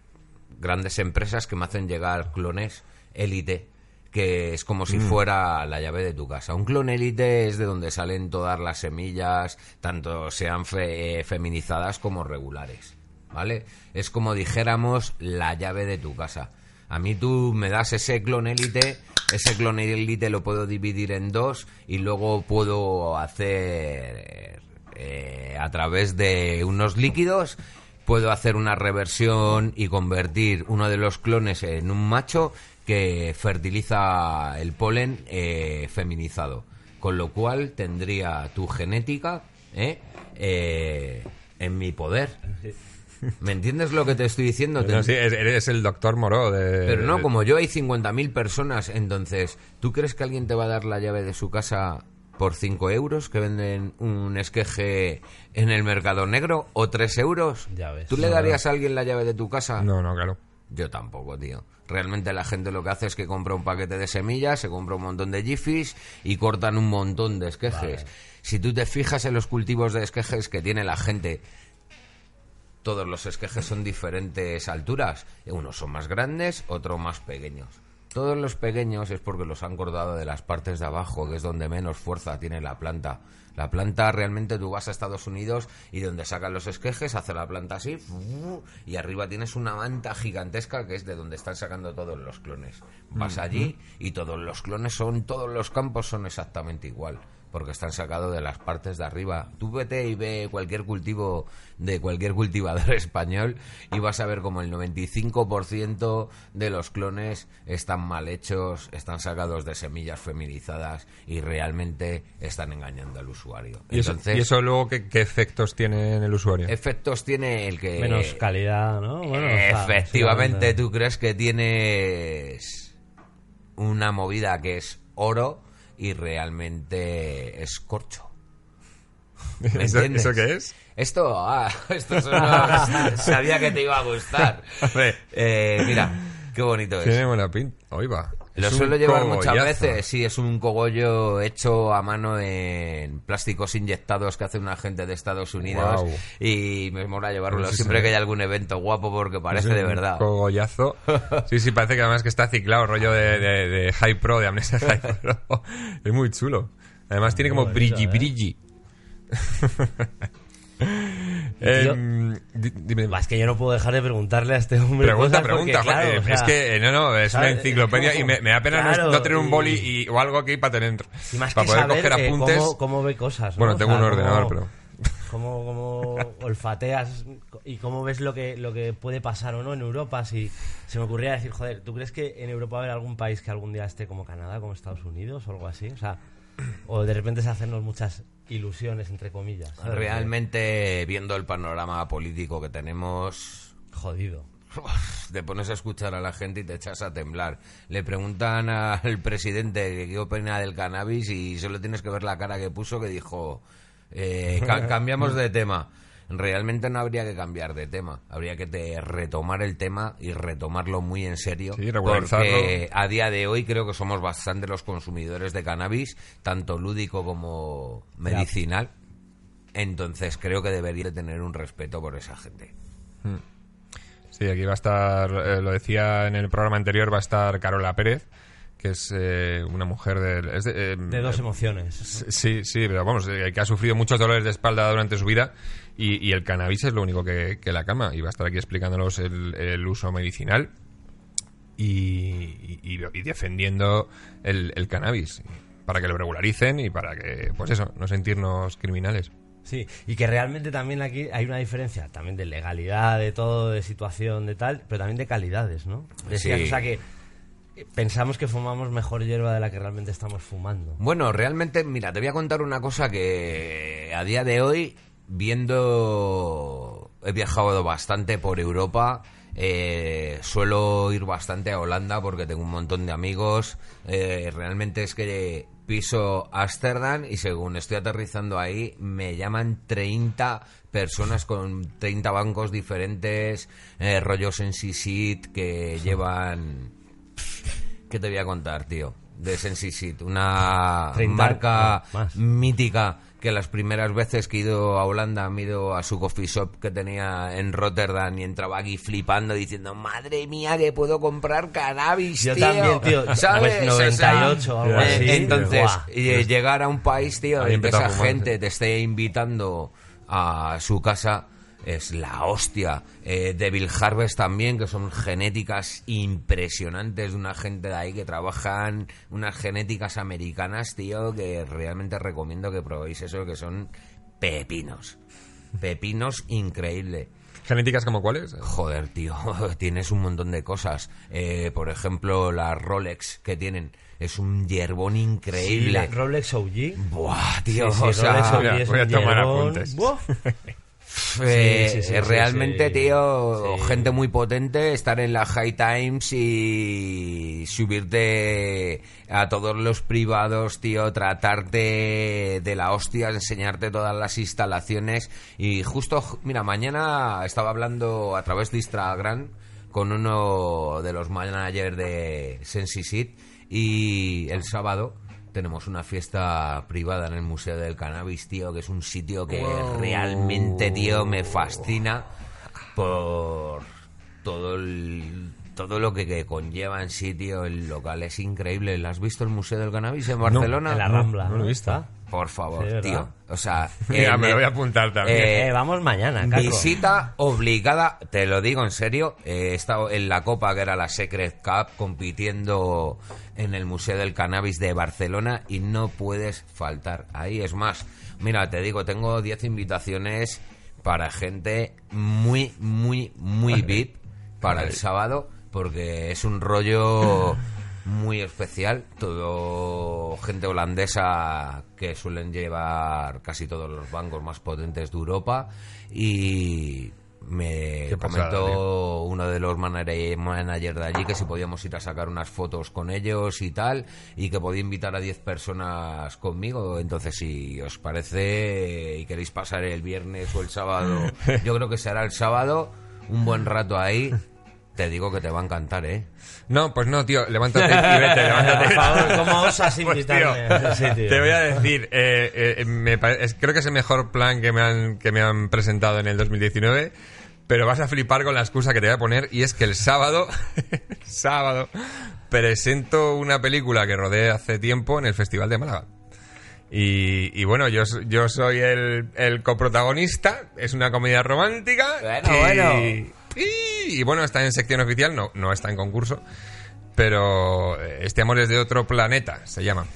grandes empresas que me hacen llegar clones élite, que es como si fuera la llave de tu casa. Un clon élite es de donde salen todas las semillas, tanto sean fe- eh, feminizadas como regulares. ¿Vale? Es como dijéramos la llave de tu casa. A mí tú me das ese clon élite, ese clon élite lo puedo dividir en dos y luego puedo hacer eh, a través de unos líquidos puedo hacer una reversión y convertir uno de los clones en un macho que fertiliza el polen eh, feminizado. Con lo cual tendría tu genética ¿eh? Eh, en mi poder. ¿Me entiendes lo que te estoy diciendo? No, sí, eres el doctor Moró de... Pero no, de- como yo hay 50.000 personas, entonces, ¿tú crees que alguien te va a dar la llave de su casa por 5 euros que venden un esqueje en el mercado negro o 3 euros? Ya ves. ¿Tú le No, darías a alguien la llave de tu casa? No, no, claro. Yo tampoco, tío. Realmente la gente lo que hace es que compra un paquete de semillas, se compra un montón de jifis y cortan un montón de esquejes. Si tú te fijas en los cultivos de esquejes que tiene la gente, todos los esquejes son diferentes alturas. Unos son más grandes, otros más pequeños. Todos los pequeños es porque los han cortado de las partes de abajo, que es donde menos fuerza tiene la planta. La planta realmente tú vas a Estados Unidos y donde sacan los esquejes hace la planta así y arriba tienes una manta gigantesca que es de donde están sacando todos los clones. Vas allí y todos los clones son, todos los campos son exactamente igual porque están sacados de las partes de arriba. Tú vete y ve cualquier cultivo de cualquier cultivador español y vas a ver como el 95% de los clones están mal hechos, están sacados de semillas feminizadas y realmente están engañando al usuario. ¿Y eso, Entonces, y eso luego qué, qué efectos tiene en el usuario? efectos tiene el que... Menos calidad, ¿no? Bueno, o sea, Efectivamente, tú crees que tienes una movida que es oro y realmente es corcho. ¿Me ¿Eso, entiendes? ¿Eso qué es? Esto, ah, esto son unos- sabía que te iba a gustar. Eh, mira, qué bonito es. Tiene buena pinta. Hoy va. Lo suelo llevar muchas veces, sí, es un cogollo hecho a mano en plásticos inyectados que hace una gente de Estados Unidos y me mola llevarlo Pues sí, siempre sí. que hay algún evento guapo porque parece Es de un verdad. Cogollazo. Sí, sí, parece que además que está ciclado, rollo de, de, de High Pro, de Amnesia High Pro. Es muy chulo. Además tiene como Muy bonito, brilli ¿eh? Em, dime, Es que yo no puedo dejar de preguntarle a este hombre. Pregunta, porque, pregunta. claro, joder, o sea, es que, eh, no, no, es una ¿sabes? enciclopedia y me, me da pena no- Claro, no, tener un boli y- o algo aquí para tener. y más para que poder saber coger eh, apuntes. cómo, cómo ve cosas. ¿no? Bueno, O tengo sea, un ordenador, cómo- pero. Cómo, cómo olfateas y cómo ves lo que, lo que puede pasar o no en Europa. Si se me ocurría decir, joder, ¿tú crees que en Europa va a haber algún país que algún día esté como Canadá, como Estados Unidos o algo así? O sea, o de repente es hacernos muchas ilusiones, entre comillas. Realmente, viendo el panorama político que tenemos, Jodido. te pones a escuchar a la gente y te echas a temblar. Le preguntan al presidente que qué opina del cannabis y solo tienes que ver la cara que puso que dijo, eh, ca- cambiamos de tema. Realmente no habría que cambiar de tema, habría que te- retomar el tema y retomarlo muy en serio. Sí, porque a día de hoy creo que somos bastante los consumidores de cannabis, tanto lúdico como medicinal. Entonces creo que debería de tener un respeto por esa gente. Sí, aquí va a estar, eh, lo decía en el programa anterior, va a estar Carola Pérez, que es eh, una mujer de... es de, eh, De dos emociones. Sí, sí, pero vamos, eh, que ha sufrido muchos dolores de espalda durante su vida y, y el cannabis es lo único que, que la calma. Y va a estar aquí explicándonos el, el uso medicinal y, y- y defendiendo el, el cannabis para que lo regularicen y para que, pues eso, no sentirnos criminales. Sí, y que realmente también aquí hay una diferencia también de legalidad, de todo, de situación, de tal, pero también de calidades, ¿no? Decías, Sí. O sea que pensamos que fumamos mejor hierba de la que realmente estamos fumando. Bueno, realmente, mira, te voy a contar una cosa que a día de hoy, viendo, he viajado bastante por Europa, eh, suelo ir bastante a Holanda porque tengo un montón de amigos, eh, realmente es que piso Ámsterdam y según estoy aterrizando ahí, me llaman 30 personas con 30 bancos diferentes, eh, rollos en Sisit que llevan... ¿Qué te voy a contar, tío? De Sensisit, una 30, marca no, mítica que las primeras veces que he ido a Holanda me he ido a su coffee shop que tenía en Rotterdam y entraba aquí flipando diciendo madre mía que puedo comprar cannabis Yo tío". también, tío. ¿sabes? Pues 98 o algo eh, así. entonces llegar a un país tío y que esa gente te esté invitando a su casa es la hostia. Eh, Devil Harvest también, que son genéticas impresionantes de una gente de ahí que trabajan unas genéticas americanas, tío, que realmente recomiendo que probéis eso, que son pepinos. Pepinos increíble. ¿Genéticas como cuáles? Joder, tío, tienes un montón de cosas. Eh, por ejemplo, la Rolex que tienen es un hierbón Sí, increíble. la Rolex OG. Buah, tío, Sí, sí, o sea, Rolex OG mira, es voy a un tomar apuntes. Buah. Eh, Sí, sí, sí, eh, realmente, tío, gente muy potente, estar en la High Times y subirte a todos los privados, tío, tratarte de la hostia, enseñarte todas las instalaciones. Y justo, mira, mañana estaba hablando a través de Instagram con uno de los managers de Sensisit y el sábado tenemos una fiesta privada en el Museo del Cannabis, tío, que es un sitio que realmente, tío, me fascina por todo el todo lo que, que conlleva en sí, tío. El local es increíble. ¿Lo has visto el Museo del Cannabis en Barcelona? En la Rambla. no lo he visto. Por favor, tío. O sea, Mira, en me lo el- voy a apuntar también. Eh, Eh, vamos mañana, Carlos. Visita obligada, te lo digo en serio. eh, He estado en la Copa, que era la Secret Cup, compitiendo en el Museo del Cannabis de Barcelona y no puedes faltar ahí. Es más, mira, te digo, tengo 10 invitaciones para gente muy, muy, muy VIP para el sábado, porque es un rollo muy especial. Todo gente holandesa que suelen llevar casi todos los bancos más potentes de Europa y me pasada, comentó uno de los manager- managers de allí que si podíamos ir a sacar unas fotos con ellos y tal, y que podía invitar a 10 personas conmigo. Entonces, si os parece y queréis pasar el viernes o el sábado, yo creo que será el sábado, un buen rato ahí. Te digo que te va a encantar, ¿eh? No, pues no, tío, levántate y vete, levántate. Por favor, ¿cómo osas Pues, invitarme tío, a ese sitio? Te voy a decir, eh, eh, me creo que es el mejor plan que me, han, que me han presentado en el 2019, pero vas a flipar con la excusa que te voy a poner, y es que el sábado, sábado, presento una película que rodé hace tiempo en el Festival de Málaga. Y, y bueno, yo, yo soy el, el coprotagonista, es una comedia romántica. Bueno, y, bueno. Y, y bueno, está en sección oficial, no, no está en concurso, pero eh, este amor es de otro planeta, se llama.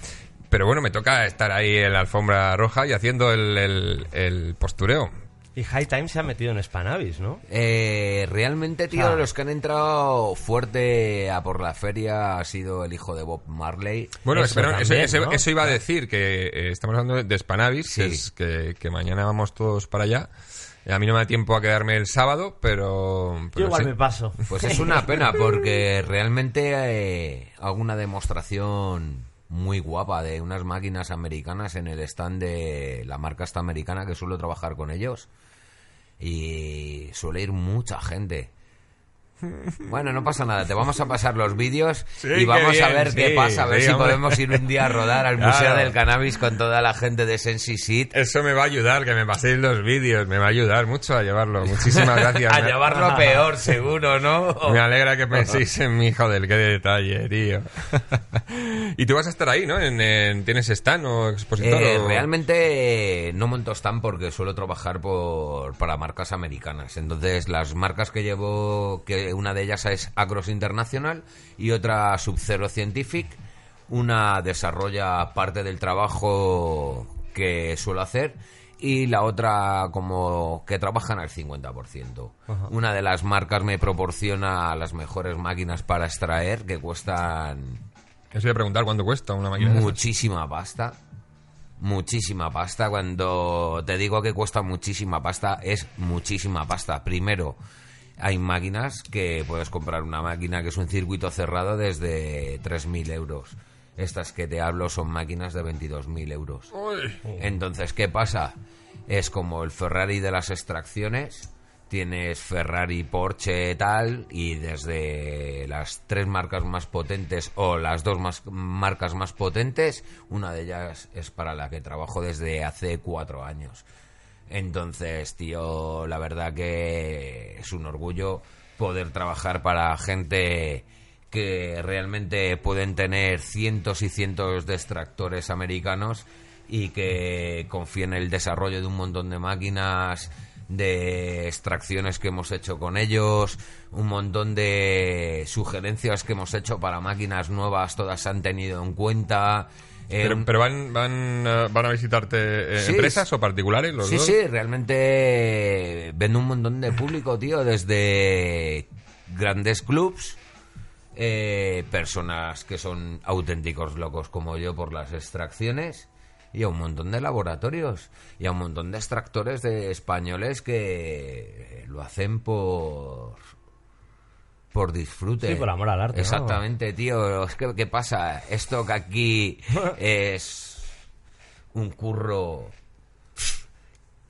Pero bueno, me toca estar ahí en la alfombra roja y haciendo el, el- el postureo. Y High Time se ha metido en Spanavis, ¿no? Eh, realmente, tío, Ah. los que han entrado fuerte a por la feria ha sido el hijo de Bob Marley. Bueno, Eso espera, eso, también, eso- ¿no? eso iba a decir, que eh, estamos hablando de Spanavis, que, Sí. es que, que mañana vamos todos para allá. Eh, A mí no me da tiempo a quedarme el sábado, pero... Yo igual sí. me paso. Pues es una pena porque realmente eh, hago una demostración muy guapa de unas máquinas americanas en el stand de la marca esta americana que suelo trabajar con ellos y suele ir mucha gente. Bueno, no pasa nada, te vamos a pasar los vídeos Sí, y vamos a ver qué pasa, a ver sí, si hombre. podemos ir un día a rodar al Claro. Museo del Cannabis con toda la gente de Sensi Seat. Eso me va a ayudar, que me paséis los vídeos, me va a ayudar mucho a llevarlo. Muchísimas gracias. A llevarlo peor, seguro, ¿no? Me alegra que penséis en mí, joder, qué detalle, tío. y tú vas a estar ahí, ¿no? En, en- ¿Tienes stand o expositor? Eh, o- realmente no monto stand porque suelo trabajar por, para marcas americanas. Entonces, las marcas que llevo, que una de ellas es Acros International y otra Sub-Zero Scientific. Una desarrolla parte del trabajo que suelo hacer y la otra como que trabajan al 50%. Una de las marcas me proporciona las mejores máquinas para extraer que cuestan Eso voy a preguntar cuánto cuesta una máquina de muchísima pasta. Muchísima pasta. Cuando te digo que cuesta muchísima pasta, es muchísima pasta. Primero, hay máquinas que puedes comprar una máquina que es un circuito cerrado desde 3.000 euros. Estas que te hablo son máquinas de 22.000 euros. Entonces, ¿qué pasa? Es como el Ferrari de las extracciones. Tienes Ferrari, Porsche, tal, y desde las tres marcas más potentes o las dos más, marcas más potentes, una de ellas es para la que trabajo desde hace cuatro años. Entonces, tío, la verdad que es un orgullo poder trabajar para gente que realmente pueden tener cientos y cientos de extractores americanos y que confíen en el desarrollo de un montón de máquinas, de extracciones que hemos hecho con ellos, un montón de sugerencias que hemos hecho para máquinas nuevas, todas se han tenido en cuenta. Pero, pero van, van, eh, van a visitarte eh, Sí, empresas o particulares los Sí, dos? sí, realmente vendo un montón de público, tío, desde grandes clubs, eh, personas que son auténticos locos como yo por las extracciones y a un montón de laboratorios y a un montón de extractores de españoles que lo hacen por por disfrute. Sí, por amor al arte, ¿no? Exactamente, tío. Es que, ¿qué pasa? Esto que aquí es un curro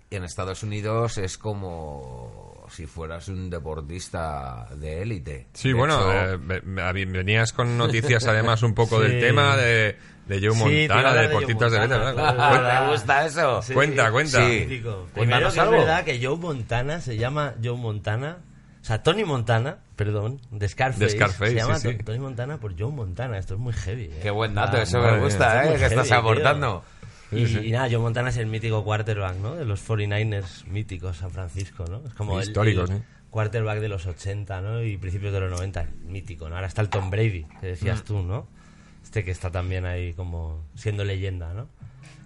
y en Estados Unidos es como si fueras un deportista de élite. Sí, De bueno, hecho, eh, ve- ve- venías con noticias además un poco del tema de, de Joe Montana, de de deportistas de Montana, élite, claro. ¿verdad? ¿Te gusta eso? Sí. Cuenta, cuenta. Cuéntanos Primero que es verdad que Joe Montana se llama Joe Montana. O sea, Tony Montana, perdón, de Scarface. De Scarface, se llama sí, sí. To- Tony Montana por Joe Montana. Esto es muy heavy. ¿eh? Qué buen dato, Ah, eso me gusta, ¿eh? es Que estás aportando. Y, y nada, Joe Montana es el mítico quarterback, ¿no? De los 49ers míticos San Francisco, ¿no? Es como el, Históricos, el ¿eh? quarterback de los 80, ¿no? Y principios de los 90, mítico, ¿no? Ahora está el Tom Brady, que decías tú, ¿no? Este que está también ahí como siendo leyenda, ¿no?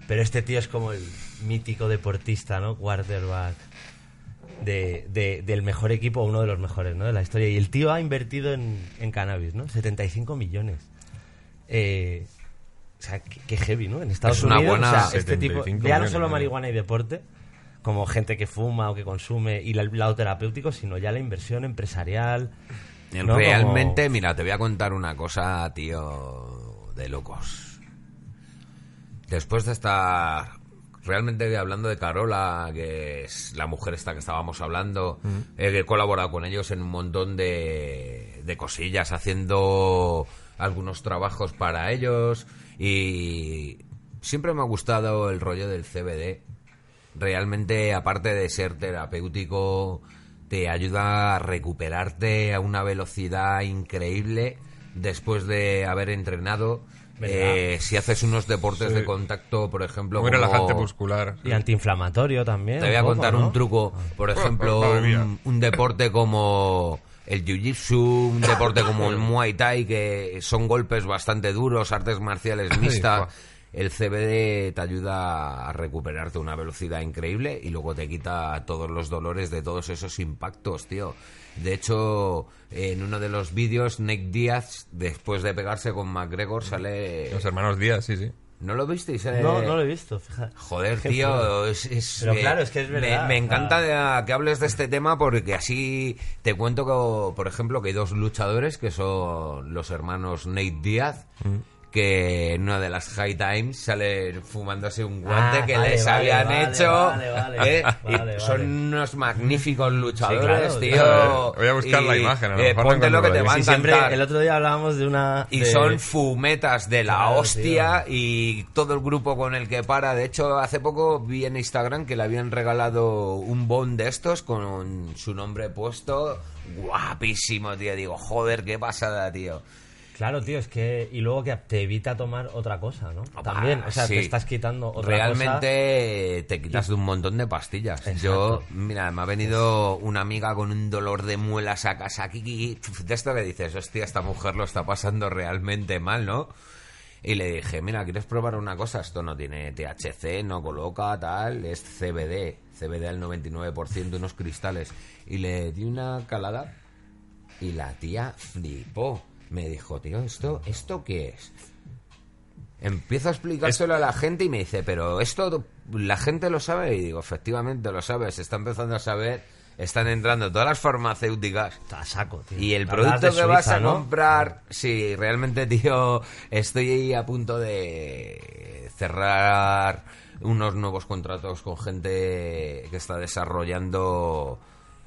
Pero este tío es como el mítico deportista, ¿no? Quarterback de, de- del mejor equipo, uno de los mejores, ¿no? De la historia. Y el tío ha invertido en, en cannabis, ¿no? 75 millones. Eh, o sea, qué, qué heavy, ¿no? En Estados Es una Unidos, buena- o sea, este tipo, 75 ya no solo marihuana y deporte, como gente que fuma o que consume y la- el lado terapéutico, sino ya la inversión empresarial. ¿no? Realmente, Como- mira, te voy a contar una cosa, tío, de locos. Después de estar realmente hablando de Carola, que es la mujer esta que estábamos hablando, he colaborado con ellos en un montón de, de cosillas, haciendo algunos trabajos para ellos y siempre me ha gustado el rollo del CBD. Realmente, aparte de ser terapéutico, te ayuda a recuperarte a una velocidad increíble después de haber entrenado. Eh, si haces unos deportes Sí. de contacto, por ejemplo, Muy como- relajante muscular. Y antiinflamatorio también. te voy a poco, contar ¿no? un truco. Por ejemplo, un, un deporte como el jiu-jitsu, un deporte como el muay thai, que son golpes bastante duros, artes marciales mixtas. El CBD te ayuda a recuperarte una velocidad increíble y luego te quita todos los dolores de todos esos impactos, tío. De hecho, en uno de los vídeos, Nick Díaz, después de pegarse con McGregor, sale... Los hermanos Díaz, sí, sí. ¿No lo visteis? Eh, No, no lo he visto, fíjate. Joder, tío, es, es- Pero eh, claro, es que es me- verdad, Me, encanta que hables de este tema porque así te cuento que, por ejemplo, que hay dos luchadores que son los hermanos Nate Díaz. Mm. Que en una de las High Times salen fumándose un guante Ah, que vale, les vale, habían vale, hecho. vale, vale. ¿eh? Y Vale, son unos magníficos luchadores, claro, tío. claro. Voy a buscar la imagen, a lo eh, mejor ponte lo que te por va a ahí. Sí, siempre, encantar. el otro día hablábamos de una... Y de- son fumetas de la Claro, hostia y todo el grupo con el que para. De hecho, hace poco vi en Instagram que le habían regalado un bond de estos con su nombre puesto. Guapísimo, tío. Digo, joder, qué pasada, tío. Claro, tío, es que... Y luego que te evita tomar otra cosa, ¿no? También, o sea, Sí. te estás quitando otra cosa. Realmente te quitas de un montón de pastillas. Yo, mira, me ha venido una amiga con un dolor de muelas a casa aquí. De esto que dices, hostia, esta mujer lo está pasando realmente mal, ¿no? Y le dije, mira, ¿quieres probar una cosa? Esto no tiene THC, no coloca, tal, es CBD. CBD al 99%, unos cristales. Y le di una calada y la tía flipó. Me dijo, tío, ¿esto, ¿esto qué es? Empiezo a explicárselo a la gente y me dice, pero esto la gente lo sabe. Y digo, efectivamente lo sabe, se está empezando a saber. Están entrando todas las farmacéuticas. Está a saco, tío. Y el producto que vas a ¿no? comprar, sí, realmente, tío, estoy ahí a punto de cerrar unos nuevos contratos con gente que está desarrollando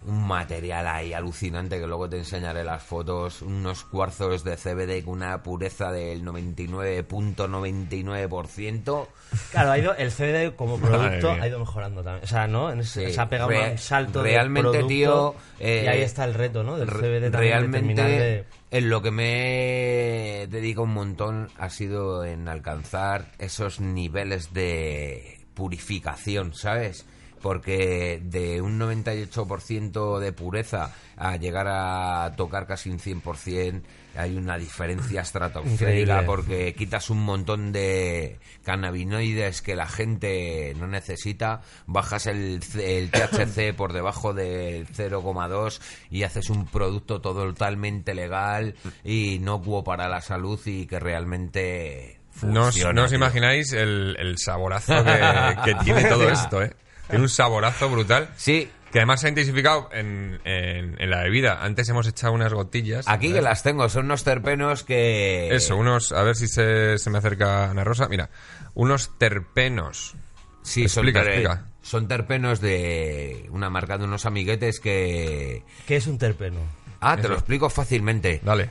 un material ahí alucinante que luego te enseñaré las fotos, unos cuarzos de CBD con una pureza del 99.99%. Claro, ha ido, el CBD como producto ha ido mejorando también. O sea, ¿no? En ese- Sí, se ha pegado re- un salto de realmente, producto, tío, eh, y ahí está el reto, ¿no? Del CBD también, realmente de- en lo que me dedico un montón ha sido en alcanzar esos niveles de purificación, ¿sabes? Porque de un 98% de pureza a llegar a tocar casi un 100% hay una diferencia estratosférica porque quitas un montón de cannabinoides que la gente no necesita, bajas el, THC por debajo del 0,2 y haces un producto totalmente legal y inocuo para la salud y que realmente No os, funciona, no os imagináis el, el saborazo que, que tiene todo esto, ¿eh? Tiene un saborazo brutal. Sí, Que además se ha intensificado en, en- en la bebida. Antes hemos echado unas gotillas. aquí que las tengo, son unos terpenos que... Eso, unos. A ver si se, se me acerca Ana Rosa. Mira, unos terpenos. Sí, son, Explica, ter- explica. son terpenos de una marca de unos amiguetes que... ¿Qué es un terpeno? Ah, te Eso. lo explico fácilmente. Dale.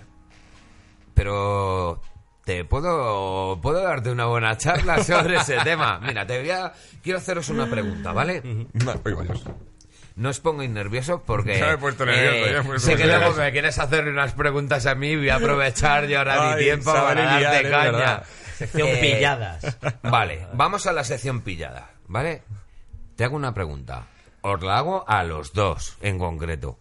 Pero te puedo puedo darte una buena charla sobre ese tema. Mira, te voy a quiero haceros una pregunta, ¿vale? No os pongáis nerviosos porque Ya me he puesto nervioso, ya me he puesto sé que nervioso. luego me quieres hacer unas preguntas a mí, voy a aprovechar yo ahora mi tiempo para liar, darte es caña. Sección Eh, pilladas. Vale, vamos a la sección pillada, ¿vale? Te hago una pregunta. Os la hago a los dos en concreto.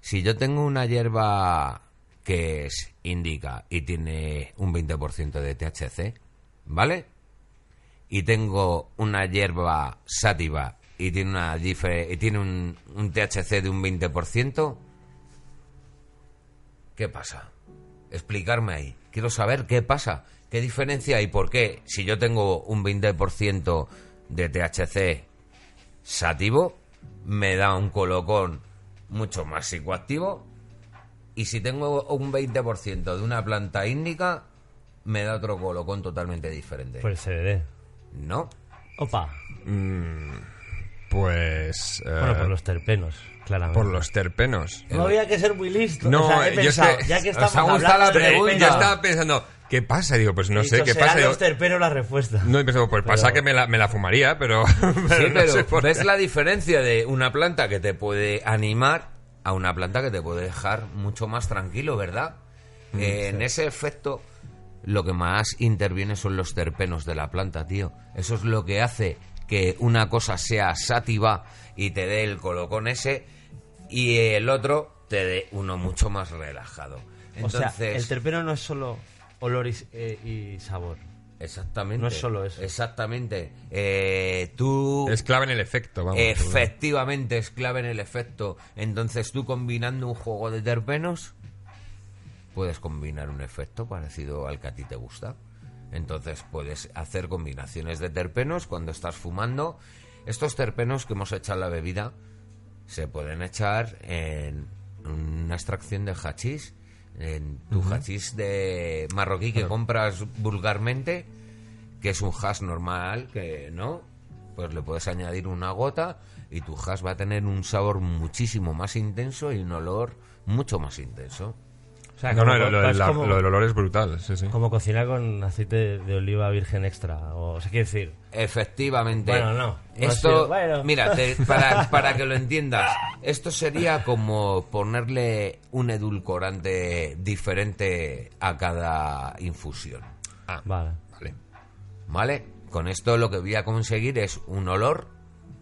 Si yo tengo una hierba que es indica y tiene un 20% de THC, ¿vale? Y tengo una hierba sativa y tiene una y tiene un, un THC de un 20%, ¿qué pasa? Explicarme ahí. Quiero saber qué pasa, qué diferencia hay, por qué si yo tengo un 20% de THC sativo, me da un colocón mucho más psicoactivo. Y si tengo un 20% de una planta índica, me da otro colocón totalmente diferente. Por el CBD. No. Opa. Pues. eh, Bueno, por los terpenos, claramente. por los terpenos. No había que ser muy listo. No, o sea, he yo pensado, que- ya que os estamos ha gustado la pregunta. Yo estaba pensando, ¿qué pasa? Digo, pues no sé qué pasa. Los terpenos la respuesta. no he pensado, pues Pero- pasa que me la, me la fumaría, pero. Sí, no pero sé por ¿ves qué. la diferencia de una planta que te puede animar a una planta que te puede dejar mucho más tranquilo, verdad? Mm, Eh, En ese efecto, lo que más interviene son los terpenos de la planta, tío. Eso es lo que hace que una cosa sea sativa y te dé el colocón ese y el otro te dé uno mucho más relajado. Entonces, o sea, el terpeno no es solo olor y, eh, y sabor. Exactamente. no es solo eso. Exactamente. Eh, tú Es clave en el efecto, vamos. Efectivamente, es clave en el efecto. Entonces tú combinando un juego de terpenos, puedes combinar un efecto parecido al que a ti te gusta. Entonces puedes hacer combinaciones de terpenos cuando estás fumando. Estos terpenos que hemos echado en la bebida se pueden echar en una extracción de hachís, en tu hachís de marroquí que compras vulgarmente, que es un hash normal, que no, pues le puedes añadir una gota y tu hash va a tener un sabor muchísimo más intenso y un olor mucho más intenso. O sea, No, como- no, lo, lo- es la- como, lo del olor es brutal, sí, sí. como cocinar con aceite de oliva virgen extra. O, o sea, quiere decir, Efectivamente. Bueno, no. No Esto, bueno. mira, te- para, para que lo entiendas, esto sería como ponerle un edulcorante diferente a cada infusión. Ah, vale. vale. ¿Vale? Con esto lo que voy a conseguir es un olor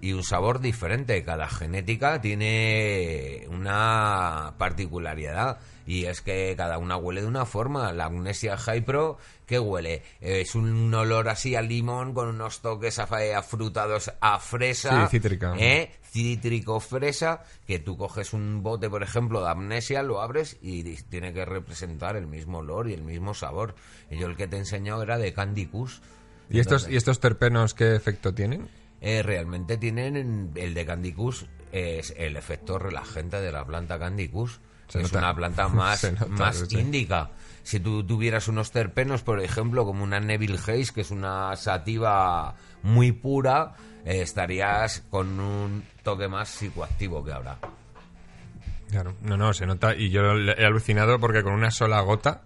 y un sabor diferente. Cada genética tiene una particularidad y es que cada una huele de una forma. La Amnesia High Pro, ¿qué huele? Es un olor así a limón con unos toques afrutados a fresa. Sí, cítrica. ¿eh? Cítrico fresa, que tú coges un bote, por ejemplo, de amnesia, lo abres y tiene que representar el mismo olor y el mismo sabor. Y yo el que te he enseñado era de Candy Kush. ¿Y estos, ¿Y estos terpenos qué efecto tienen? Eh, realmente tienen el de Candy Kush es el efecto relajante de la planta Candy Kush. Se es nota. una planta más, nota, más sí. índica. Si tú tuvieras unos terpenos, por ejemplo, como una Neville Haze, que es una sativa muy pura, eh, estarías con un toque más psicoactivo que ahora. Claro, no, no, se nota. Y yo he alucinado porque con una sola gota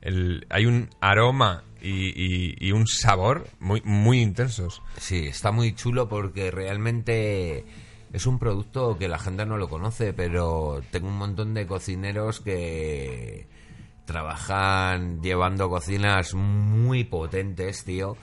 el- hay un aroma y, y- y un sabor muy, muy intensos. Sí, está muy chulo porque realmente es un producto que la gente no lo conoce, pero tengo un montón de cocineros que trabajan llevando cocinas muy potentes, tío,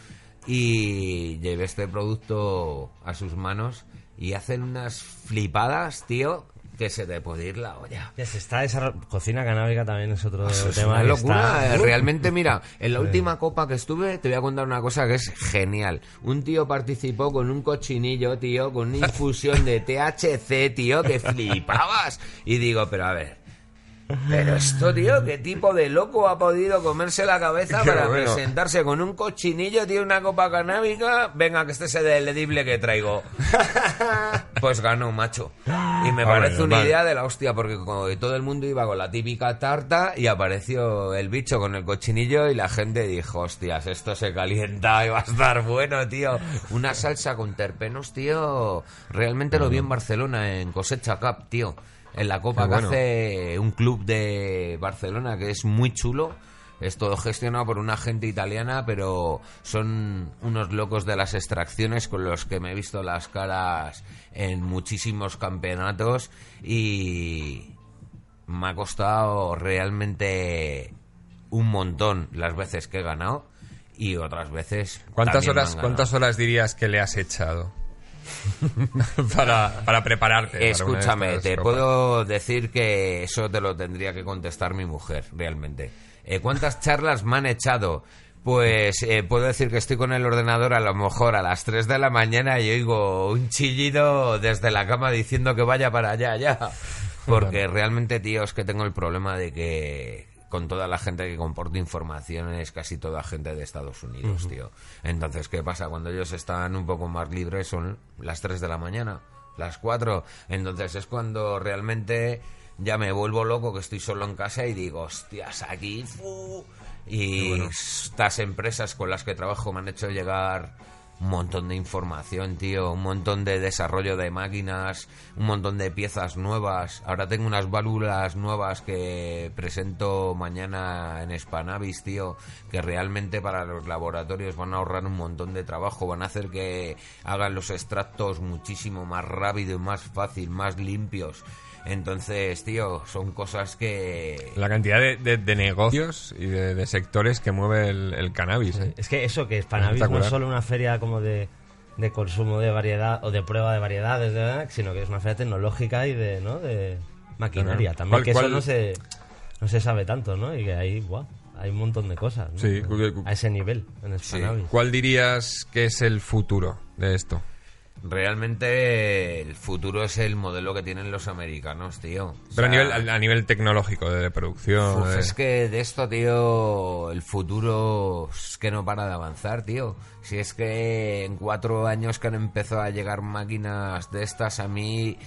y llevé este producto a sus manos y hacen unas flipadas, tío, que se te puede ir la olla. Ya se está desarrollando. Cocina canábica también es otro Eso es tema. una locura. está- eh, Realmente, mira, en la última copa que estuve, te voy a contar una cosa que es genial. Un tío participó con un cochinillo, tío, con una infusión de THC, tío, que flipabas. Y digo, pero a ver. Pero esto, tío, ¿qué tipo de loco ha podido comerse la cabeza Qué para bueno. presentarse con un cochinillo, tío, una copa canábica? Venga, que este es el edible que traigo. Pues ganó, macho. Y me Ah, parece una vale. idea de la hostia, porque como que todo el mundo iba con la típica tarta y apareció el bicho con el cochinillo y la gente dijo, hostias, esto se calienta y va a estar bueno, tío. Una salsa con terpenos, tío. Realmente lo vi en Barcelona, en Cosecha Cup, tío. En la copa que hace un club de Barcelona que es muy chulo. Es todo gestionado por una gente italiana, pero son unos locos de las extracciones con los que me he visto las caras en muchísimos campeonatos y me ha costado realmente un montón las veces que he ganado y otras veces ¿Cuántas horas. ¿Cuántas horas dirías que le has echado? para, para prepararte. Escúchame, te puedo decir que eso te lo tendría que contestar mi mujer, realmente. Eh, ¿Cuántas charlas me han echado? Pues eh, puedo decir que estoy con el ordenador a lo mejor a las 3 de la mañana y oigo un chillido desde la cama diciendo que vaya para allá, ya. Porque realmente, tío, es que tengo el problema de que con toda la gente que comporta información es casi toda gente de Estados Unidos, tío. Entonces, ¿qué pasa? Cuando ellos están un poco más libres son las 3 de la mañana, las 4. Entonces es cuando realmente ya me vuelvo loco que estoy solo en casa y digo, hostias, aquí... fu". Y estas empresas con las que trabajo me han hecho llegar un montón de información, tío, un montón de desarrollo de máquinas, un montón de piezas nuevas. Ahora tengo unas válvulas nuevas que presento mañana en Spanavis, tío, que realmente para los laboratorios van a ahorrar un montón de trabajo, van a hacer que hagan los extractos muchísimo más rápido y más fácil, más limpios. Entonces, tío, son cosas que... La cantidad de, de- de negocios y de, de sectores que mueve el, el cannabis. ¿eh? Es que eso, que Spanavis no es solo una feria como de, de consumo de variedad o de prueba de variedades, ¿verdad? sino que es una feria tecnológica y de, ¿no? de maquinaria también, ¿Cuál- que eso cuál- no se, no se sabe tanto, ¿no? Y que ahí, buah, hay un montón de cosas, ¿no? Sí, A ese nivel, en Sí. ¿Cuál dirías que es el futuro de esto? Realmente el futuro es el modelo que tienen los americanos, tío. O Pero a nivel, a, a nivel tecnológico, de producción. Uf, de- es que de esto, tío, el futuro es que no para de avanzar, tío. Si es que en cuatro años que han empezado a llegar máquinas de estas a mí,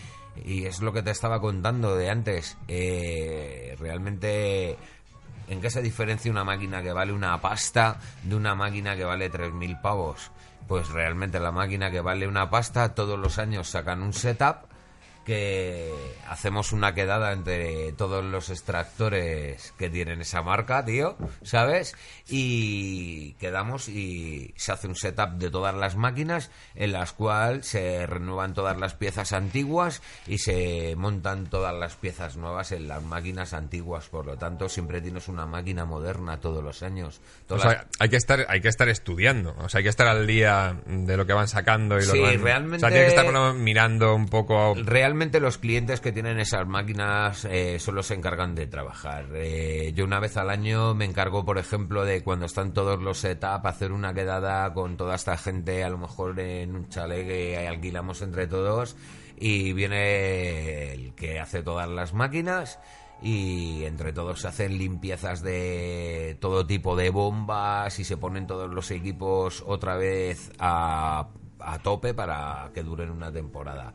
y es lo que te estaba contando de antes, eh, realmente... ¿En qué se diferencia una máquina que vale una pasta de una máquina que vale 3.000 pavos? Pues realmente la máquina que vale una pasta, todos los años sacan un setup que hacemos una quedada entre todos los extractores que tienen esa marca, tío, ¿sabes? Y quedamos y se hace un setup de todas las máquinas en las cuales se renuevan todas las piezas antiguas y se montan todas las piezas nuevas en las máquinas antiguas. Por lo tanto, siempre tienes una máquina moderna todos los años. O hay que estar, hay que estar estudiando, o sea, hay que estar al día de lo que van sacando y lo Sí, que van- realmente- O sea, que estar mirando un poco. Realmente los clientes que tienen esas máquinas eh, solo se encargan de trabajar. Eh, yo una vez al año me encargo, por ejemplo, de cuando están todos los setup, hacer una quedada con toda esta gente, a lo mejor en un chalet que alquilamos entre todos, y viene el que hace todas las máquinas. Y entre todos se hacen limpiezas de todo tipo de bombas y se ponen todos los equipos otra vez a tope para que duren una temporada.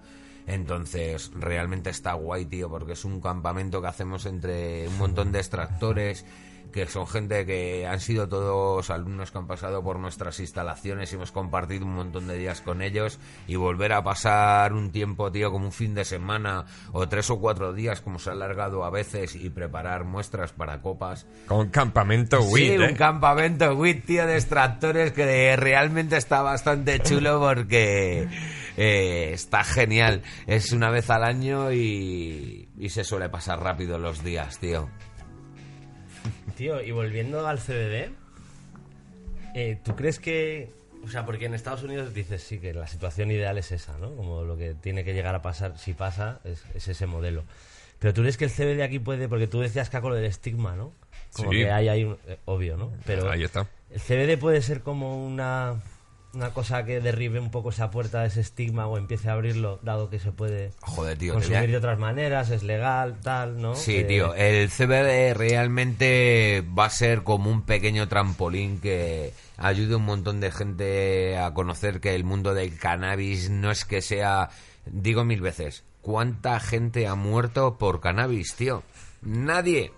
Entonces, realmente está guay, tío, porque es un campamento que hacemos entre un montón de extractores, que son gente que han sido todos alumnos que han pasado por nuestras instalaciones y hemos compartido un montón de días con ellos y volver a pasar un tiempo, tío, como un fin de semana o tres o cuatro días, como se ha alargado a veces, y preparar muestras para copas. Con un campamento WIT, Sí, ¿eh? un campamento WIT, tío, de extractores que realmente está bastante chulo porque eh, está genial. Es una vez al año y, y se suele pasar rápido los días, tío. Tío, y volviendo al CBD, eh, ¿tú crees que... O sea, porque en Estados Unidos dices, sí, que la situación ideal es esa, ¿no? Como lo que tiene que llegar a pasar, si pasa, es, es ese modelo. Pero tú crees que el CBD aquí puede, porque tú decías, Caco, lo del estigma, ¿no? Como Sí. que hay ahí, un- eh, obvio, ¿no? Pero Ahí está. el CBD puede ser como una, una cosa que derribe un poco esa puerta, ese estigma, o empiece a abrirlo, dado que se puede Joder, tío. consumir de otras maneras, es legal, tal, ¿no? Sí, Eh, tío, el CBD realmente va a ser como un pequeño trampolín que ayude a un montón de gente a conocer que el mundo del cannabis no es que sea, digo mil veces, ¿cuánta gente ha muerto por cannabis, tío? Nadie.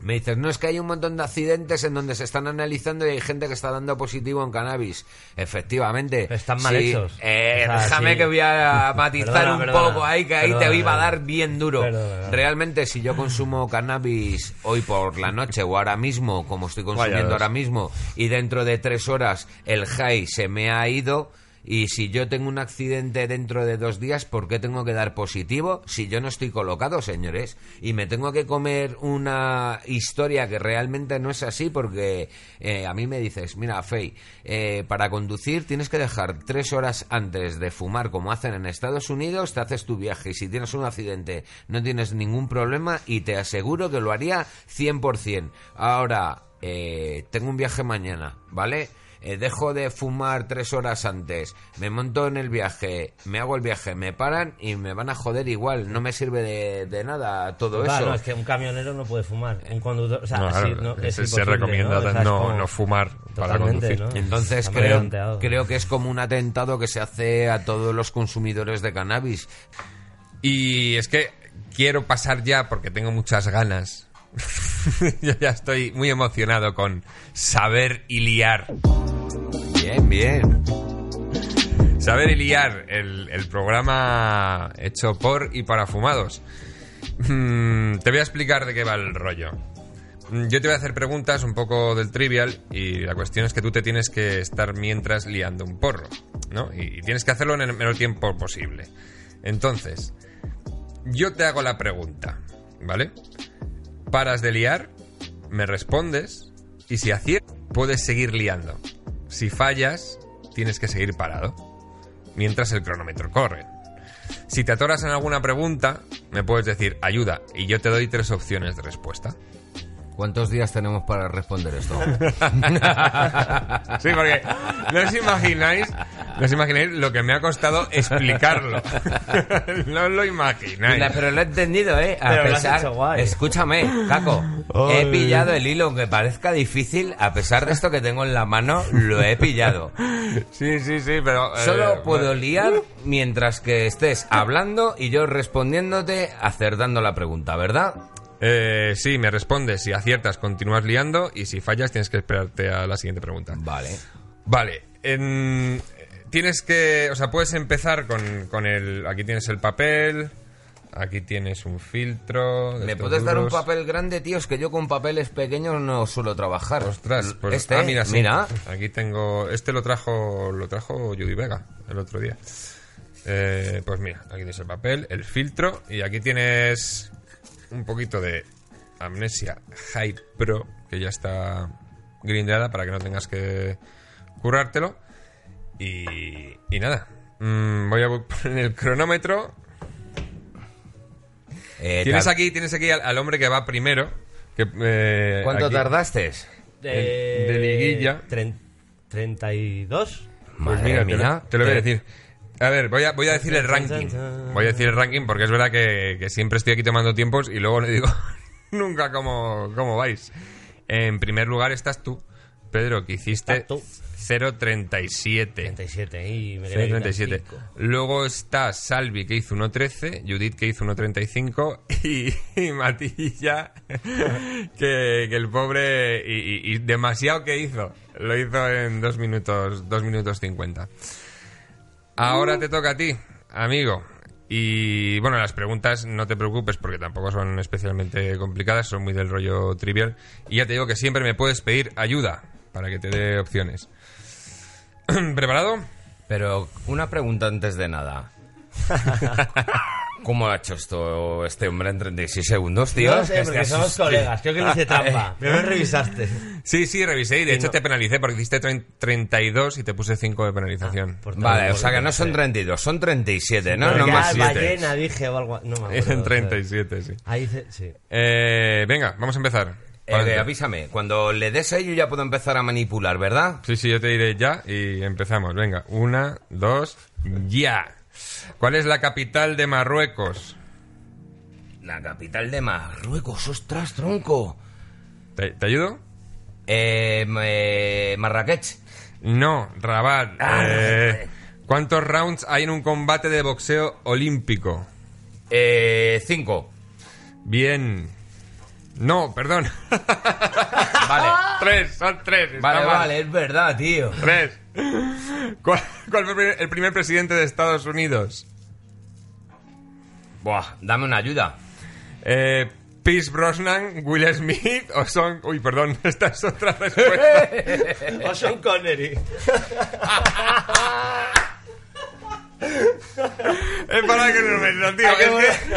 Me dices, no es que hay un montón de accidentes en donde se están analizando y hay gente que está dando positivo en cannabis. Efectivamente. Pero están mal Sí, hechos. eh, O sea, déjame sí. que voy a matizar Perdona, un perdona. poco ahí, que ahí te Perdona, iba a dar bien duro. Perdona, perdona. Realmente, si yo consumo cannabis hoy por la noche o ahora mismo, como estoy consumiendo ahora mismo, y dentro de tres horas el high se me ha ido, y si yo tengo un accidente dentro de dos días, ¿por qué tengo que dar positivo si yo no estoy colocado, señores? Y me tengo que comer una historia que realmente no es así, porque eh, a mí me dices, mira, Fey, eh, para conducir tienes que dejar tres horas antes de fumar, como hacen en Estados Unidos, te haces tu viaje y si tienes un accidente no tienes ningún problema y te aseguro que lo haría 100%. Ahora, eh, tengo un viaje mañana, ¿vale? Eh, dejo de fumar tres horas antes, me monto en el viaje, me hago el viaje, me paran y me van a joder igual. No me sirve de, de nada todo Claro, eso. no, es que un camionero no puede fumar. Un conductor, o sea, No, así claro, no, es se, recomienda ¿no? no, O sea, es no, como- fumar para conducir. ¿no? Entonces creo, creo que es como un atentado que se hace a todos los consumidores de cannabis. Y es que quiero pasar ya, porque tengo muchas ganas. Yo ya estoy muy emocionado con saber y liar. Bien, bien. Saber y liar, el, programa hecho por y para fumados. Mm, te voy a explicar de qué va el rollo. Mm, Yo te voy a hacer preguntas un poco del trivial y la cuestión es que tú te tienes que estar mientras liando un porro, ¿no? Y, y tienes que hacerlo en el menor tiempo posible. Entonces, yo te hago la pregunta, ¿vale? Paras de liar, me respondes y si aciertas, puedes seguir liando. Si fallas, tienes que seguir parado mientras el cronómetro corre. Si te atoras en alguna pregunta, me puedes decir ayuda y yo te doy tres opciones de respuesta. ¿Cuántos días tenemos para responder esto? Sí, porque no os imagináis, no os imagináis lo que me ha costado explicarlo. No os lo imagináis. La- pero lo he entendido, ¿eh? A Pero lo has pesar... hecho guay. Escúchame, Caco. He pillado el hilo, aunque parezca difícil, a pesar de esto que tengo en la mano, lo he pillado. Sí, sí, sí, pero... eh, Solo puedo bueno. liar mientras que estés hablando y yo respondiéndote, acertando la pregunta, ¿verdad? Eh, sí, me respondes. Si aciertas, continúas liando y si fallas, tienes que esperarte a la siguiente pregunta. Vale. Vale. en- tienes que. O sea, puedes empezar con, con el. Aquí tienes el papel. Aquí tienes un filtro. de ¿Me puedes dar un papel grande, tío? Es que yo con papeles pequeños no suelo trabajar. Ostras, pues. este, ah, mira, sí. mira. Aquí tengo. Este lo trajo. Lo trajo Judy Vega el otro día. Eh, pues mira, aquí tienes el papel, el filtro. Y aquí tienes. Un poquito de Amnesia High Pro. Que ya está grindeada para que no tengas que currártelo. Y, y nada. Mm, voy a poner el cronómetro. Eh, Tienes aquí, tienes aquí al, al hombre que va primero. Que, eh, ¿Cuánto aquí. tardaste? de- de liguilla. tren- 32. Pues Madre mira, te lo, te lo voy a decir. A ver, voy a, voy a decir el ranking. Voy a decir el ranking porque es verdad que, que siempre estoy aquí tomando tiempos y luego no digo nunca cómo, cómo vais. En primer lugar estás tú, Pedro, que hiciste tú. 0.37. 37 y me quedé 0.37. 35. Luego está Salvi que hizo 1.13, Judith que hizo 1.35 y, y Matilla que, que el pobre y, y- y demasiado que hizo. Lo hizo en 2 minutos, 2 minutos 50. Ahora te toca a ti, amigo. Y bueno, las preguntas no te preocupes porque tampoco son especialmente complicadas, son muy del rollo trivial. Y ya te digo que siempre me puedes pedir ayuda para que te dé opciones. ¿Preparado? Pero una pregunta antes de nada. ¿Cómo ha hecho esto este hombre en 36 segundos, tío? No sé, porque somos colegas. Creo que le hice trampa. Primero revisaste. Sí, sí, revisé y de Y hecho no- te penalicé porque hiciste trein- 32 y te puse 5 de penalización. Todo, Vale, o sea que no son 32, son 37, ¿no? Porque No ya más 7. ballena dije o algo. No me acuerdo. Dicen 37, sí. Ahí dice, sí. Eh, venga, vamos a empezar. Eh, avísame, cuando le des a ello ya puedo empezar a manipular, ¿verdad? Sí, sí, yo te diré ya y empezamos. Venga, una, dos, ya. ¿Cuál es la capital de Marruecos? La capital de Marruecos, ostras, tronco. ¿Te, te ayudo? Eh, eh, Marrakech. No, Rabat. Ah, Eh, ¿Cuántos rounds hay en un combate de boxeo olímpico? Eh, cinco. Bien. No, perdón. Vale. tres, son tres. Vale, mal. vale, es verdad, tío. Tres. ¿Cuál, cuál fue el primer presidente de Estados Unidos? Buah, dame una ayuda. Eh, Pierce Brosnan, Will Smith o son... Uy, perdón, esta es otra respuesta. O Sean Connery. Es para que no me lo tío. Es que...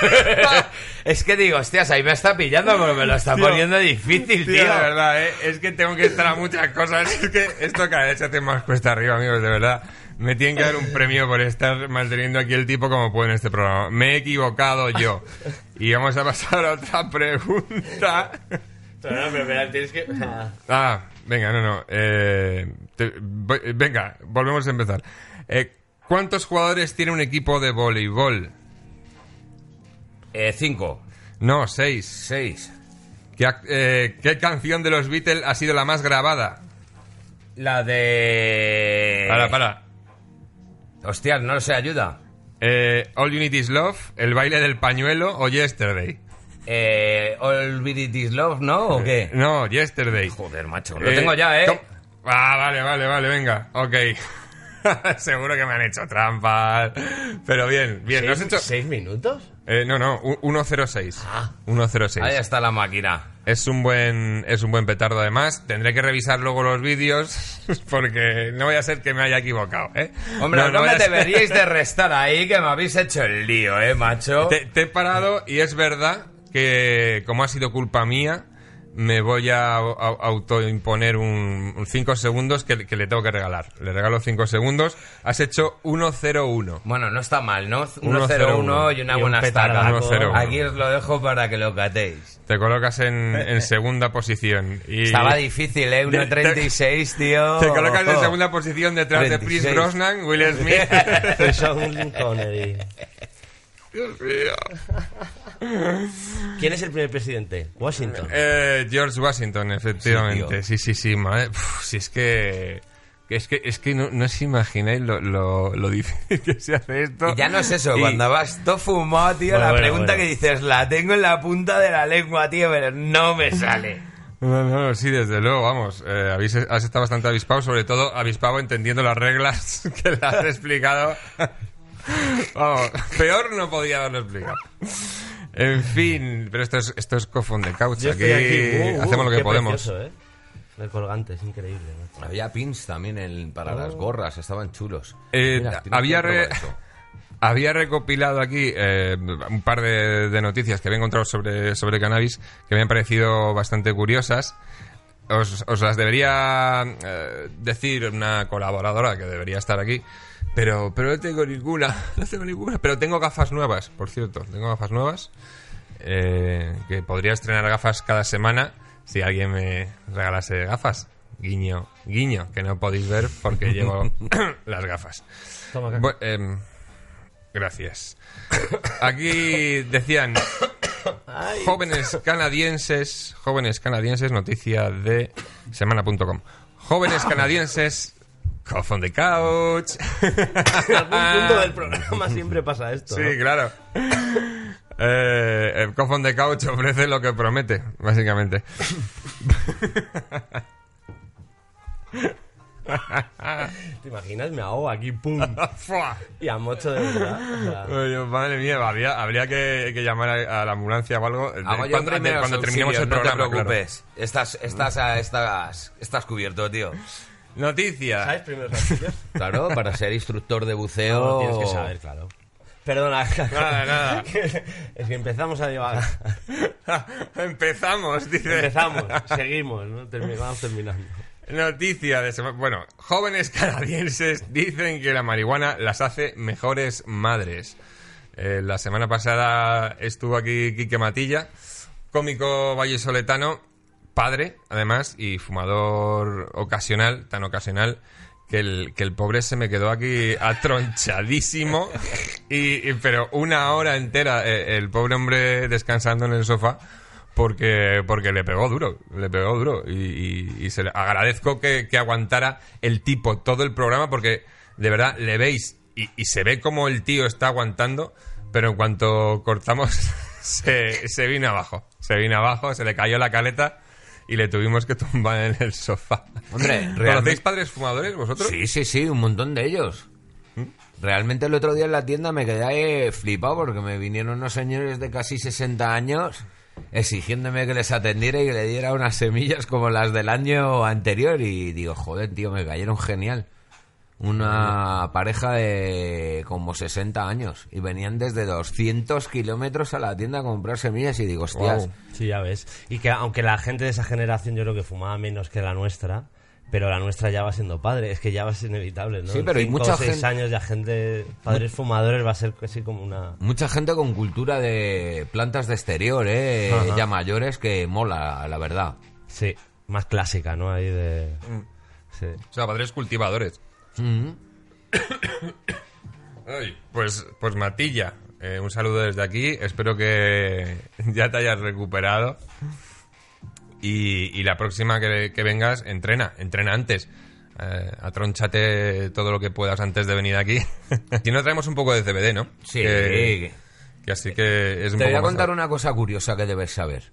Es que digo, hostias, ahí me está pillando, pero me lo está Tío, poniendo difícil, Tío, tío. de verdad, ¿eh? es que tengo que estar a muchas cosas. Es que esto cada vez se hace más cuesta arriba, amigos, de verdad. Me tienen que dar un premio por estar manteniendo aquí el tipo como puedo en este programa. Me he equivocado yo. Y vamos a pasar a otra pregunta. Pero no, pero, pero tienes que. Ah, venga, no, no. eh, te- voy- venga, volvemos a empezar. Eh, ¿Cuántos jugadores tiene un equipo de voleibol? Eh, cinco. No, seis. Seis. ¿Qué, ac- eh, qué canción de los Beatles ha sido la más grabada? La de... Para, para. Hostia, no sé, ayuda. Eh, All You Need Is Love, El baile del pañuelo o Yesterday. Eh, All It Is Love, ¿no? ¿O qué? No, Yesterday. Joder, macho. Lo tengo ya, ¿eh? Ah, vale, vale, vale, venga. Ok. Seguro que me han hecho trampas. Pero bien, bien. ¿no has ¿Seis, hecho? seis minutos? Eh, no, no, u- 106. Ah. 106. Ahí está la máquina. Es un buen es un buen petardo además. Tendré que revisar luego los vídeos porque no voy a ser que me haya equivocado, ¿eh? Hombre, no, me ser- deberíais de restar ahí, que me habéis hecho el lío, ¿eh, macho? Te, te he parado y es verdad que como ha sido culpa mía, me voy a, au- autoimponer un 5 segundos que, que le tengo que regalar. Le regalo 5 segundos. Has hecho 1-0-1. Bueno, no está mal, ¿no? 1-0-1 1-0-1 y una y un buena petardaco. estaca. 1-0-1. Aquí os lo dejo para que lo catéis. Te colocas en, en segunda posición. Y Estaba difícil, ¿eh? 1.36, tío. Te colocas en segunda posición detrás de 36. Chris Brosnan, Will Smith. Sean Connery. Dios mío. ¿Quién es el primer presidente? Washington. Eh, George Washington, efectivamente. Sí, Sí, sí, Uf, si es que. que Es que, es que no, no os imagináis lo, lo, lo difícil que se hace esto. Y ya no es eso, Y- cuando vas todo fumado, tío, Bueno, la bueno, pregunta bueno. que dices, la tengo en la punta de la lengua, tío, pero no me sale. No, no, sí, desde luego, vamos. eh, habéis, has estado bastante avispado, sobre todo avispado entendiendo las reglas que le has explicado. Vamos, peor no podía haberlo explicado. En fin, pero esto es, esto es cofón de couch. Yo Aquí, aquí. Uh, uh, hacemos lo que qué podemos. precioso, ¿eh? El colgante es increíble. macho. Había pins también en- para las gorras, estaban chulos. Eh, Mira, había, re- había recopilado aquí eh, un par de, de noticias que había encontrado sobre, sobre cannabis que me han parecido bastante curiosas. Os, os las debería eh, decir una colaboradora que debería estar aquí, pero, pero no tengo ninguna, no tengo ninguna. Pero tengo gafas nuevas, por cierto, tengo gafas nuevas. eh, que podría estrenar gafas cada semana si alguien me regalase gafas. Guiño, guiño, que no podéis ver porque llevo las gafas. Toma. Bu- em, gracias. Aquí decían jóvenes canadienses, jóvenes canadienses, noticia de semana.com. Jóvenes canadienses, cough on the couch. En algún punto del programa siempre pasa esto. Sí, ¿no? claro. Eh, el on the Couch ofrece lo que promete, básicamente. ¿Te imaginas? Me ahogo aquí, pum. Y a mocho de verdad. o sea, Oye, madre mía, habría, habría que, que llamar a, a la ambulancia o algo. de- Hago yo cuando, de- cuando terminemos el programa. No te preocupes. Estás, estás, a- estás, estás cubierto, tío. Claro. Noticia. ¿Sabes primeros auxilios? Claro, para ser instructor de No, buceo. lo tienes que saber, claro. Perdona. Nada, nada. es que empezamos a divagar. Empezamos, dice. Empezamos, seguimos, ¿no? Vamos terminando. Noticia de semana. Bueno, jóvenes canadienses dicen que la marihuana las hace mejores madres. Eh, la semana pasada estuvo aquí Quique Matilla, cómico vallesoletano, padre, además, y fumador ocasional, tan ocasional, que el, que el pobre se me quedó aquí atronchadísimo. Y, y- pero una hora entera, eh, el pobre hombre descansando en el sofá porque porque le pegó duro, le pegó duro y, y- y se le agradezco que, que aguantara el tipo todo el programa porque de verdad le veis y, y se ve como el tío está aguantando, pero en cuanto cortamos se, se vino abajo, se vino abajo, se le cayó la caleta y le tuvimos que tumbar en el sofá. Hombre, ¿Conocéis realmente. padres fumadores vosotros? Sí, sí, sí, un montón de ellos. Realmente el otro día en la tienda me quedé flipado porque me vinieron unos señores de casi 60 años exigiéndome que les atendiera y que le diera unas semillas como las del año anterior y digo, joder, tío, me cayeron genial. Una pareja de como 60 años y venían desde 200 kilómetros a la tienda a comprar semillas y digo, hostias, Guau. Sí, ya ves. Y que aunque la gente de esa generación yo creo que fumaba menos que la nuestra, pero la nuestra ya va siendo padre, es que ya va a ser inevitable, ¿no? Sí, pero hay mucha seis gente- años ya gente, padres fumadores va a ser casi como una... mucha gente con cultura de plantas de exterior, eh, Ajá. ya mayores, que mola, la verdad. Sí. más clásica, ¿no? Ahí de... Sí. O sea, padres cultivadores. Mm. Ay, pues, pues Matilla, eh, un saludo desde aquí. Espero que ya te hayas recuperado. Y, y la próxima que, que vengas, entrena, entrena antes. Eh, atrónchate todo lo que puedas antes de venir aquí. si no, traemos un poco de CBD, ¿no? Sí. Que, que así que es un Te voy a contar una cosa curiosa que debes saber.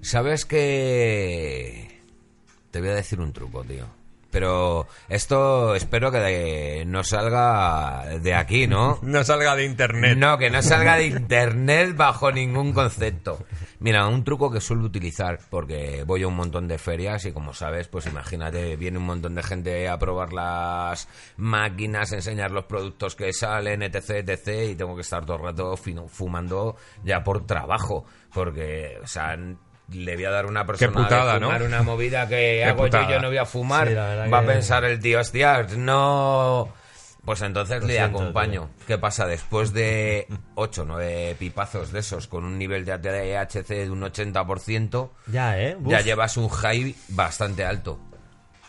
¿Sabes que... Te voy a decir un truco, tío. Pero esto espero que de- no salga de aquí, ¿no? No salga de internet. No, que no salga de internet bajo ningún concepto. Mira, un truco que suelo utilizar, porque voy a un montón de ferias y como sabes, pues imagínate, viene un montón de gente a probar las máquinas, enseñar los productos que salen, etc, etc, y tengo que estar todo el rato fumando ya por trabajo, porque, o sea, le voy a dar una persona putada, de fumar ¿no? una movida que hago yo putada. y yo no voy a fumar, Sí, va a que- pensar el tío, hostia, no... Pues entonces Lo le siento, acompaño. ¿Qué pasa? Después de 8 o 9 pipazos de esos con un nivel de THC de un 80%, Ya, ¿eh? Uf. ya llevas un high bastante alto.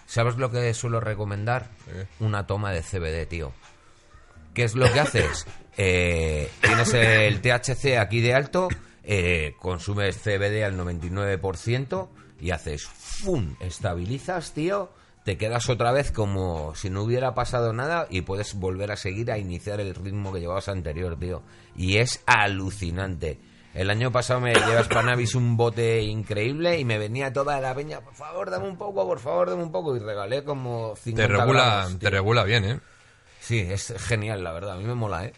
¿Sabes lo que suelo recomendar? Una toma de CBD, tío. ¿Qué es lo que haces? Eh, tienes el THC aquí de alto, eh, consumes CBD al 99% y haces ¡fum! Estabilizas, tío. Te quedas otra vez como si no hubiera pasado nada y puedes volver a seguir a iniciar el ritmo que llevabas anterior, tío. Y es alucinante. El año pasado me llevas Panavis un bote increíble y me venía toda la peña, por favor, dame un poco, por favor, dame un poco. Y regalé como 50 Te regula, gramos, te regula bien, ¿eh? Sí, es genial, la verdad. A mí me mola, ¿eh?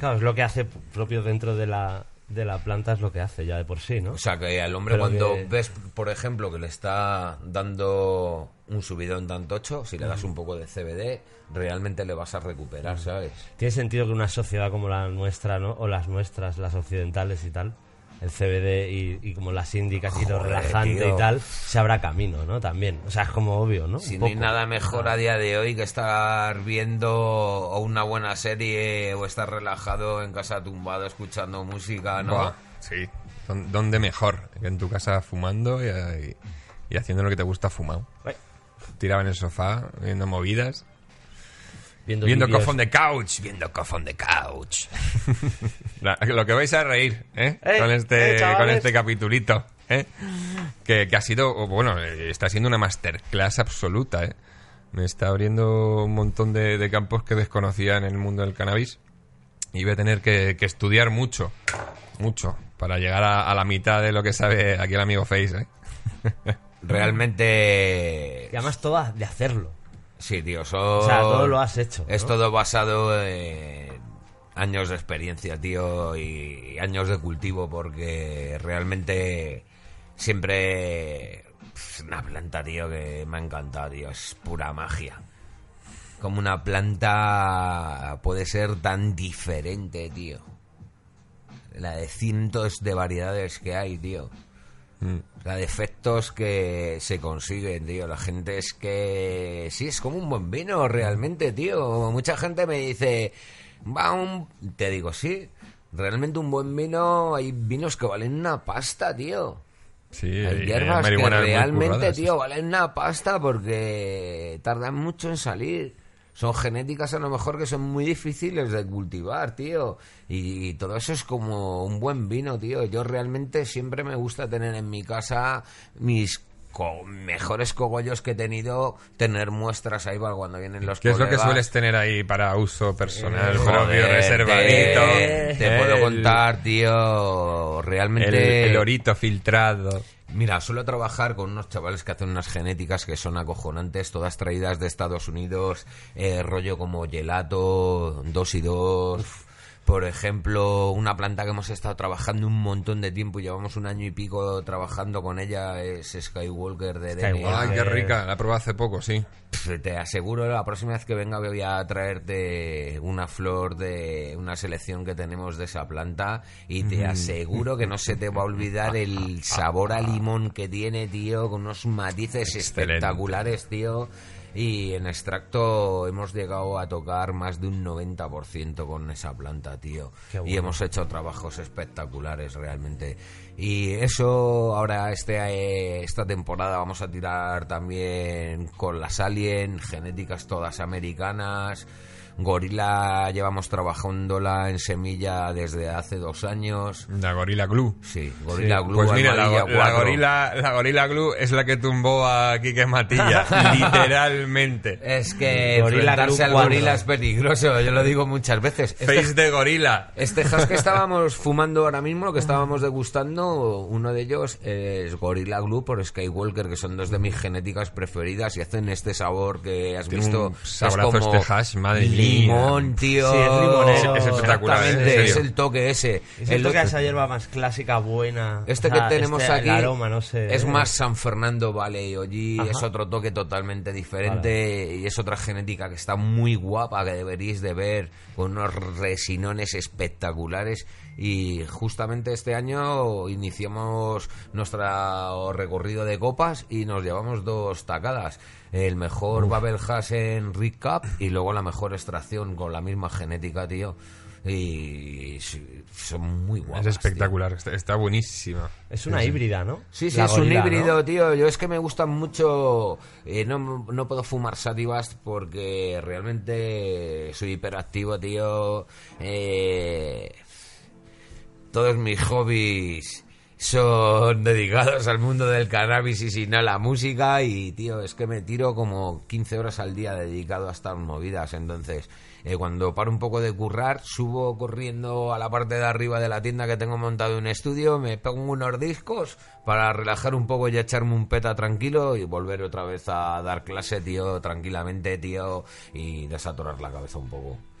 Claro, es lo que hace propio dentro de la, de la planta, es lo que hace ya de por sí, ¿no? O sea, que al hombre Pero cuando que- ves, por ejemplo, que le está dando un subidón tan tocho, si le das un poco de CBD, realmente le vas a recuperar, ¿sabes? Tiene sentido que una sociedad como la nuestra, ¿no? O las nuestras, las occidentales y tal, el CBD y, y como las índicas y lo relajante tío. y tal, se abra camino, ¿no? También. O sea, es como obvio, ¿no? Si Un no hay nada mejor a día de hoy que estar viendo o una buena serie o estar relajado en casa tumbado escuchando música, ¿no? Buah, sí. Don- ¿Dónde mejor? Que en tu casa fumando y, y- y haciendo lo que te gusta fumado. Ay, Tirado en el sofá, viendo movidas. Viendo, Viendo vídeos. Cough on the Couch. Viendo Cough on the Couch. La- lo que vais a reír, ¿eh? Con este, con este capitulito, ¿eh? Que, que ha sido, bueno, está siendo una masterclass absoluta, ¿eh? Me está abriendo un montón de, de campos que desconocía en el mundo del cannabis. Y voy a tener que, que estudiar mucho, mucho, para llegar a, a la mitad de lo que sabe aquí el amigo Face, ¿eh? Realmente... Y además todo de hacerlo. Sí, tío, son... O sea, todo lo has hecho. Es ¿no? todo basado en años de experiencia, tío, y años de cultivo, porque realmente siempre es una planta, tío, que me ha encantado, tío, es pura magia. Como una planta puede ser tan diferente, tío. La de cientos de variedades que hay, tío. La de efectos que se consiguen, tío. La gente es que... Sí, es como un buen vino, realmente, tío. Mucha gente me dice... Va un... Te digo, sí. Realmente un buen vino... Hay vinos que valen una pasta, tío. Sí, Hay y hierbas que realmente, curradas, tío, valen una pasta porque tardan mucho en salir. Son genéticas a lo mejor que son muy difíciles de cultivar, tío. Y, todo eso es como un buen vino, tío. Yo realmente siempre me gusta tener en mi casa mis co- mejores cogollos que he tenido, tener muestras ahí para cuando vienen los ¿Qué es lo que sueles tener ahí para uso personal, Eh, propio, reservadito? Te, te puedo contar, tío. El, Realmente. el orito filtrado. Mira, suelo trabajar con unos chavales que hacen unas genéticas que son acojonantes, todas traídas de Estados Unidos, eh, rollo como gelato, dos y dos. Por ejemplo, una planta que hemos estado trabajando un montón de tiempo y llevamos un año y pico trabajando con ella es Skywalker de Skywalker. Ay, qué Eh. rica. La probé hace poco, sí. Pff, Te aseguro la próxima vez que venga que voy a traerte una flor de una selección que tenemos de esa planta y te aseguro que no se te va a olvidar el sabor a limón que tiene, tío, con unos matices Excelente. espectaculares, tío. Y en extracto hemos llegado a tocar más de un 90% con esa planta, tío. Y hemos hecho trabajos espectaculares realmente. Y eso ahora este, eh, esta temporada vamos a tirar también con las Alien, genéticas todas americanas. Gorila llevamos trabajándola en semilla desde hace dos años. La Gorilla Glue. Sí, Gorila Glue Pues mira, la, amarilla go- la 4. gorila, la Gorilla Glue es la que tumbó a Quique Matilla, literalmente. Es que Gorila enfrentarse Glue al 4. gorila es peligroso, yo lo digo muchas veces. Este, Face de gorila. este hash que estábamos fumando ahora mismo, lo que estábamos degustando, uno de ellos es Gorilla Glue por Skywalker, que son dos de mis genéticas preferidas y hacen este sabor que has Tiene visto. un es saborazo como este hash, madre mía. Limón, tío. Sí, es limonero. Es espectacular, ¿eh? Es el toque ese. Es El el toque a otro- esa hierba más clásica, buena. Este O sea, que tenemos este, aquí aroma, no sé. es ¿eh? más San Fernando Valley Oji, es otro toque totalmente diferente y es otra genética que está muy guapa que deberíais de ver con unos resinones espectaculares y justamente este año iniciamos nuestro recorrido de copas y nos llevamos dos tacadas. El mejor Babel Hash en Rick Cup y luego la mejor extracción con la misma genética, tío. Y son muy guapas. Es espectacular, está, está buenísima. Es una híbrida, ¿no? Sí, sí, La es un híbrido, tío. Yo es que me gustan mucho. eh, no, no puedo fumar sativas porque realmente soy hiperactivo, tío. Eh, todos mis hobbies son dedicados al mundo del cannabis y si no a la música. Y, tío, es que me tiro como 15 horas al día dedicado a estas movidas. Entonces, eh, cuando paro un poco de currar, subo corriendo a la parte de arriba de la tienda que tengo montado un estudio, me pongo unos discos para relajar un poco y echarme un peta tranquilo y volver otra vez a dar clase, tío, tranquilamente, tío, y desatorar la cabeza un poco.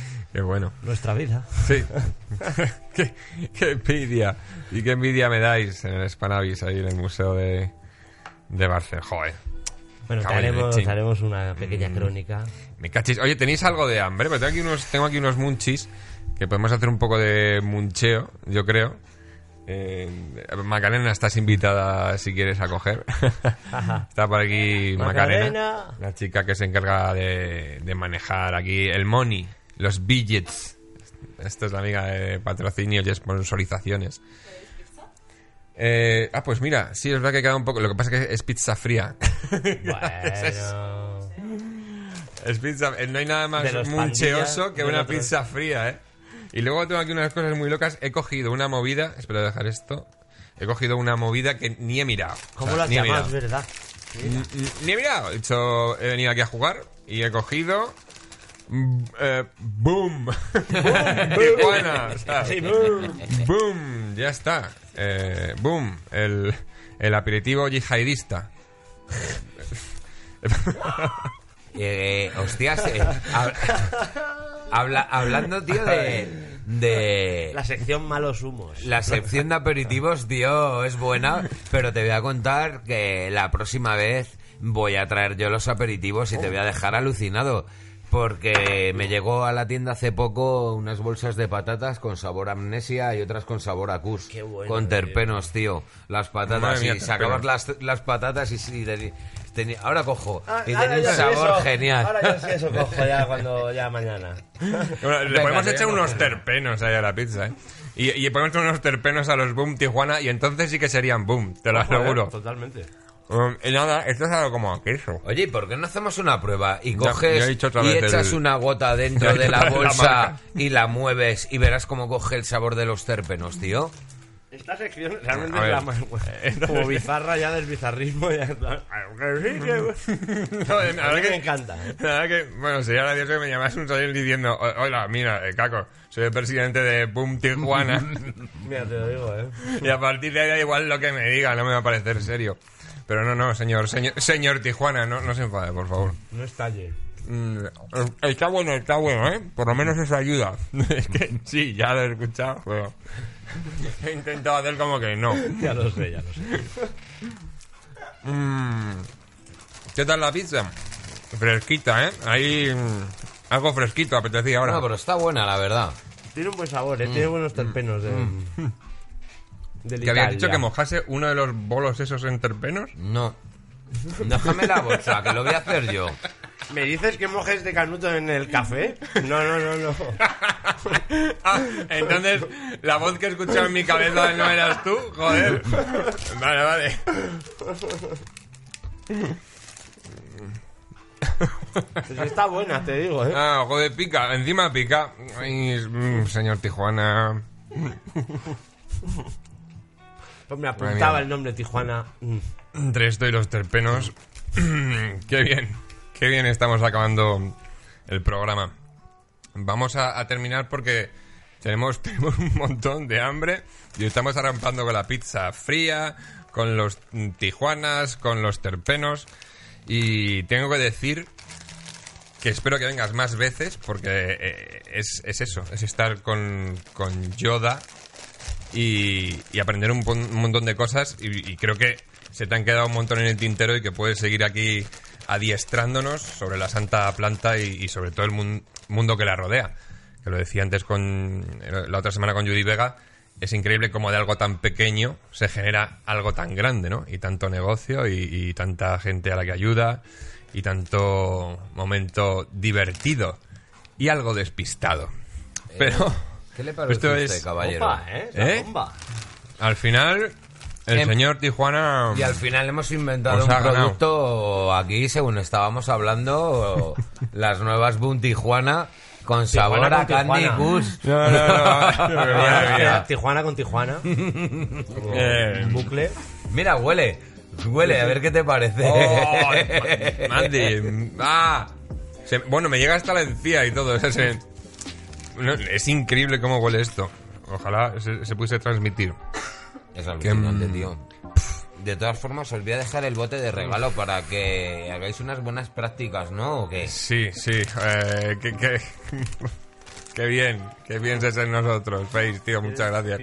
Qué bueno. Nuestra vida. Sí. qué, qué envidia. Y qué envidia me dais en el Spanavis, ahí en el Museo de, de Barcelona. Joder. Bueno, te haremos, te haremos una pequeña crónica. Me cachis. Oye, ¿tenéis algo de hambre? Porque tengo aquí unos, tengo aquí unos munchis que podemos hacer un poco de muncheo, yo creo. Eh, Macarena, estás invitada si quieres a coger. Está por aquí Macarena, Macarena. la chica que se encarga de, de manejar aquí el money, los billets. Esta es la amiga de patrocinios y sponsorizaciones. Eh, ah, pues mira, sí, es verdad que queda un poco. Lo que pasa es que es pizza fría. Bueno. Es pizza, eh, no hay nada más muncheoso que una pizza fría, ¿eh? Y luego tengo aquí unas cosas muy locas. He cogido una movida. Espera dejar esto. He cogido una movida que ni he mirado. ¿Cómo O sea, mirado. Es verdad. Ni- Ni he mirado. He, hecho, he venido aquí a jugar y he cogido. Mm, eh, boom. boom. Tijuana. o sea, Sí, boom. boom. Ya está. Eh, boom. El, el aperitivo yihadista. Eh, hostias, eh, hab- habla- hablando, tío, de, de... La sección malos humos. La sección de aperitivos, tío, es buena, pero te voy a contar que la próxima vez voy a traer yo los aperitivos y te voy a dejar alucinado. Porque me llegó a la tienda hace poco unas bolsas de patatas con sabor a amnesia y otras con sabor a cus. Qué bueno, con terpenos, tío. Las patatas Madre mía, y sacabas las, las patatas y, sí, teni- tenía- ahora cojo. Ah, y tenía un sabor eso. genial. Ahora ya sé eso cojo ya cuando ya mañana. Bueno, le Venga, podemos echar unos terpenos ahí a la pizza, ¿eh? Y, y podemos echar unos terpenos a los Boom Tijuana y entonces sí que serían Boom, te lo aseguro. Totalmente. Um, y nada, esto es algo como a queso. Oye, ¿y ¿por qué no hacemos una prueba? Y Ya- coges ya otra y echas el- una gota dentro Ya de la la bolsa marca. y la mueves y verás cómo coge el sabor de los térpenos, tío. Esta sección realmente es ver. la más como bizarra ya del bizarrismo. Ya, que que- No, A la mí verdad me que, encanta. ¿eh? la que, bueno, sería gracioso que me llamas un salir diciendo, "O- hola, mira, eh, Caco, soy el presidente de Boom Tijuana. Mira, te lo digo, ¿eh? y a partir de ahí da igual lo que me diga, no me va a parecer serio. Pero no, no, señor, señor, señor Tijuana, no, no se enfade, por favor. No estalle. Mm, Está bueno, está bueno, ¿eh? Por lo menos eso ayuda. es que sí, ya lo he escuchado, pero he intentado hacer como que no. Ya lo sé, ya lo sé. Mm, ¿Qué tal la pizza? Fresquita, ¿eh? Ahí mm, algo fresquito, apetecía ahora. No, pero está buena, la verdad. Tiene un buen sabor, ¿eh? Tiene buenos terpenos de... del que había dicho Italia. que mojase uno de los bolos esos en terpenos. No. Déjame la bolsa, que lo voy a hacer yo. ¿Me dices que mojes de canuto en el café? No, no, no, no. Ah, entonces, la voz que he escuchado en mi cabeza no eras tú, joder. Vale, vale. Pues está buena, te digo, ¿eh? Ah, joder, pica, encima pica. Ay, mm, señor Tijuana. Pues me apuntaba el nombre Tijuana. Entre esto y los terpenos. qué bien, qué bien estamos acabando el programa. Vamos a, a terminar porque tenemos, tenemos un montón de hambre y estamos arrampando con la pizza fría, con los tijuanas, con los terpenos. Y tengo que decir que espero que vengas más veces porque eh, es, es eso, es estar con, con Yoda y, y aprender un, un montón de cosas y, y creo que se te han quedado un montón en el tintero y que puedes seguir aquí adiestrándonos sobre la santa planta y, y sobre todo el mun- mundo que la rodea. Que lo decía antes con la otra semana con Judy Vega, es increíble cómo de algo tan pequeño se genera algo tan grande, ¿no? Y tanto negocio y, y tanta gente a la que ayuda y tanto momento divertido y algo despistado. Pero ¿Qué le parece esto a usted, es caballero? Opa, ¿eh? ¿Eh? bomba. al final el Em- señor Tijuana Y al final hemos inventado un ganado. producto aquí, según estábamos hablando, las nuevas Boom Tijuana con sabor Tijuana a con Candy Tijuana. Kush. No, no, no. Madre mía. Tijuana con Tijuana. Eh. bucle. Mira, huele. Huele, a ver qué te parece. Oh, Mandy. Ah. Se- bueno, me llega hasta la encía y todo. o sea, se- no, es increíble cómo huele esto. Ojalá se, se pudiese transmitir. Es alucinante, mm, tío. De todas formas, os voy a dejar el bote de regalo para que hagáis unas buenas prácticas, ¿no? ¿O qué? Sí, sí. Eh, qué, qué- qué bien. Qué bien se en nosotros. Face, tío. Muchas gracias.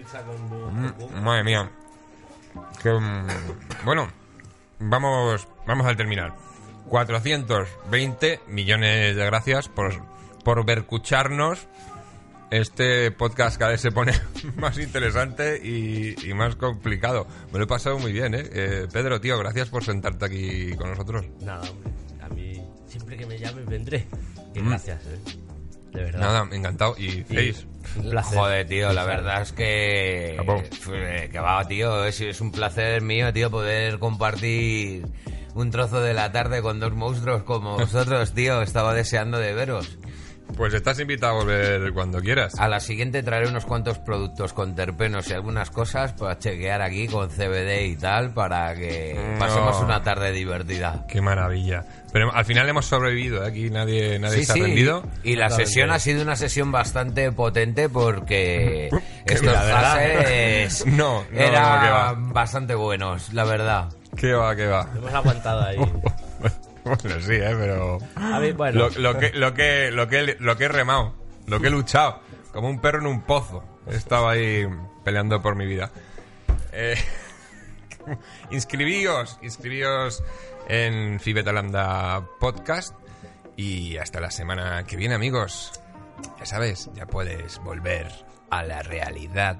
Mm, Madre mía. Que, mm, bueno, vamos, vamos al terminar. 420 millones de gracias por, por vercucharnos. Este podcast cada vez se pone más interesante y, y más complicado. Me lo he pasado muy bien, ¿eh? Eh, Pedro, tío, gracias por sentarte aquí con nosotros. Nada, hombre. A mí, siempre que me llames, vendré. Y Mm. gracias, ¿eh? De verdad. Nada, encantado. Y Face, Un placer. Joder, tío, la verdad es que... Eh, Que va, tío, es, es un placer mío, tío, poder compartir un trozo de la tarde con dos monstruos como vosotros, tío. Estaba deseando de veros. Pues estás invitado a volver cuando quieras. A la siguiente traeré unos cuantos productos con terpenos y algunas cosas para chequear aquí con CBD y tal para que No. pasemos una tarde divertida. Qué maravilla. Pero al final hemos sobrevivido, ¿eh? aquí nadie, nadie Sí, se ha sí, rendido. y la Totalmente. sesión ha sido una sesión bastante potente porque Que estos fases No, no, eran bastante buenos, la verdad. ¿Qué va, qué va? Hemos aguantado ahí. Bueno, sí, ¿eh? Pero... A bueno. Lo, lo que, lo, que, lo, que, lo que he remado, lo que he luchado, como un perro en un pozo. Estaba ahí peleando por mi vida. Eh, inscribíos, inscribíos en Fibetalanda Podcast. Y hasta la semana que viene, amigos. Ya sabes, ya puedes volver a la realidad.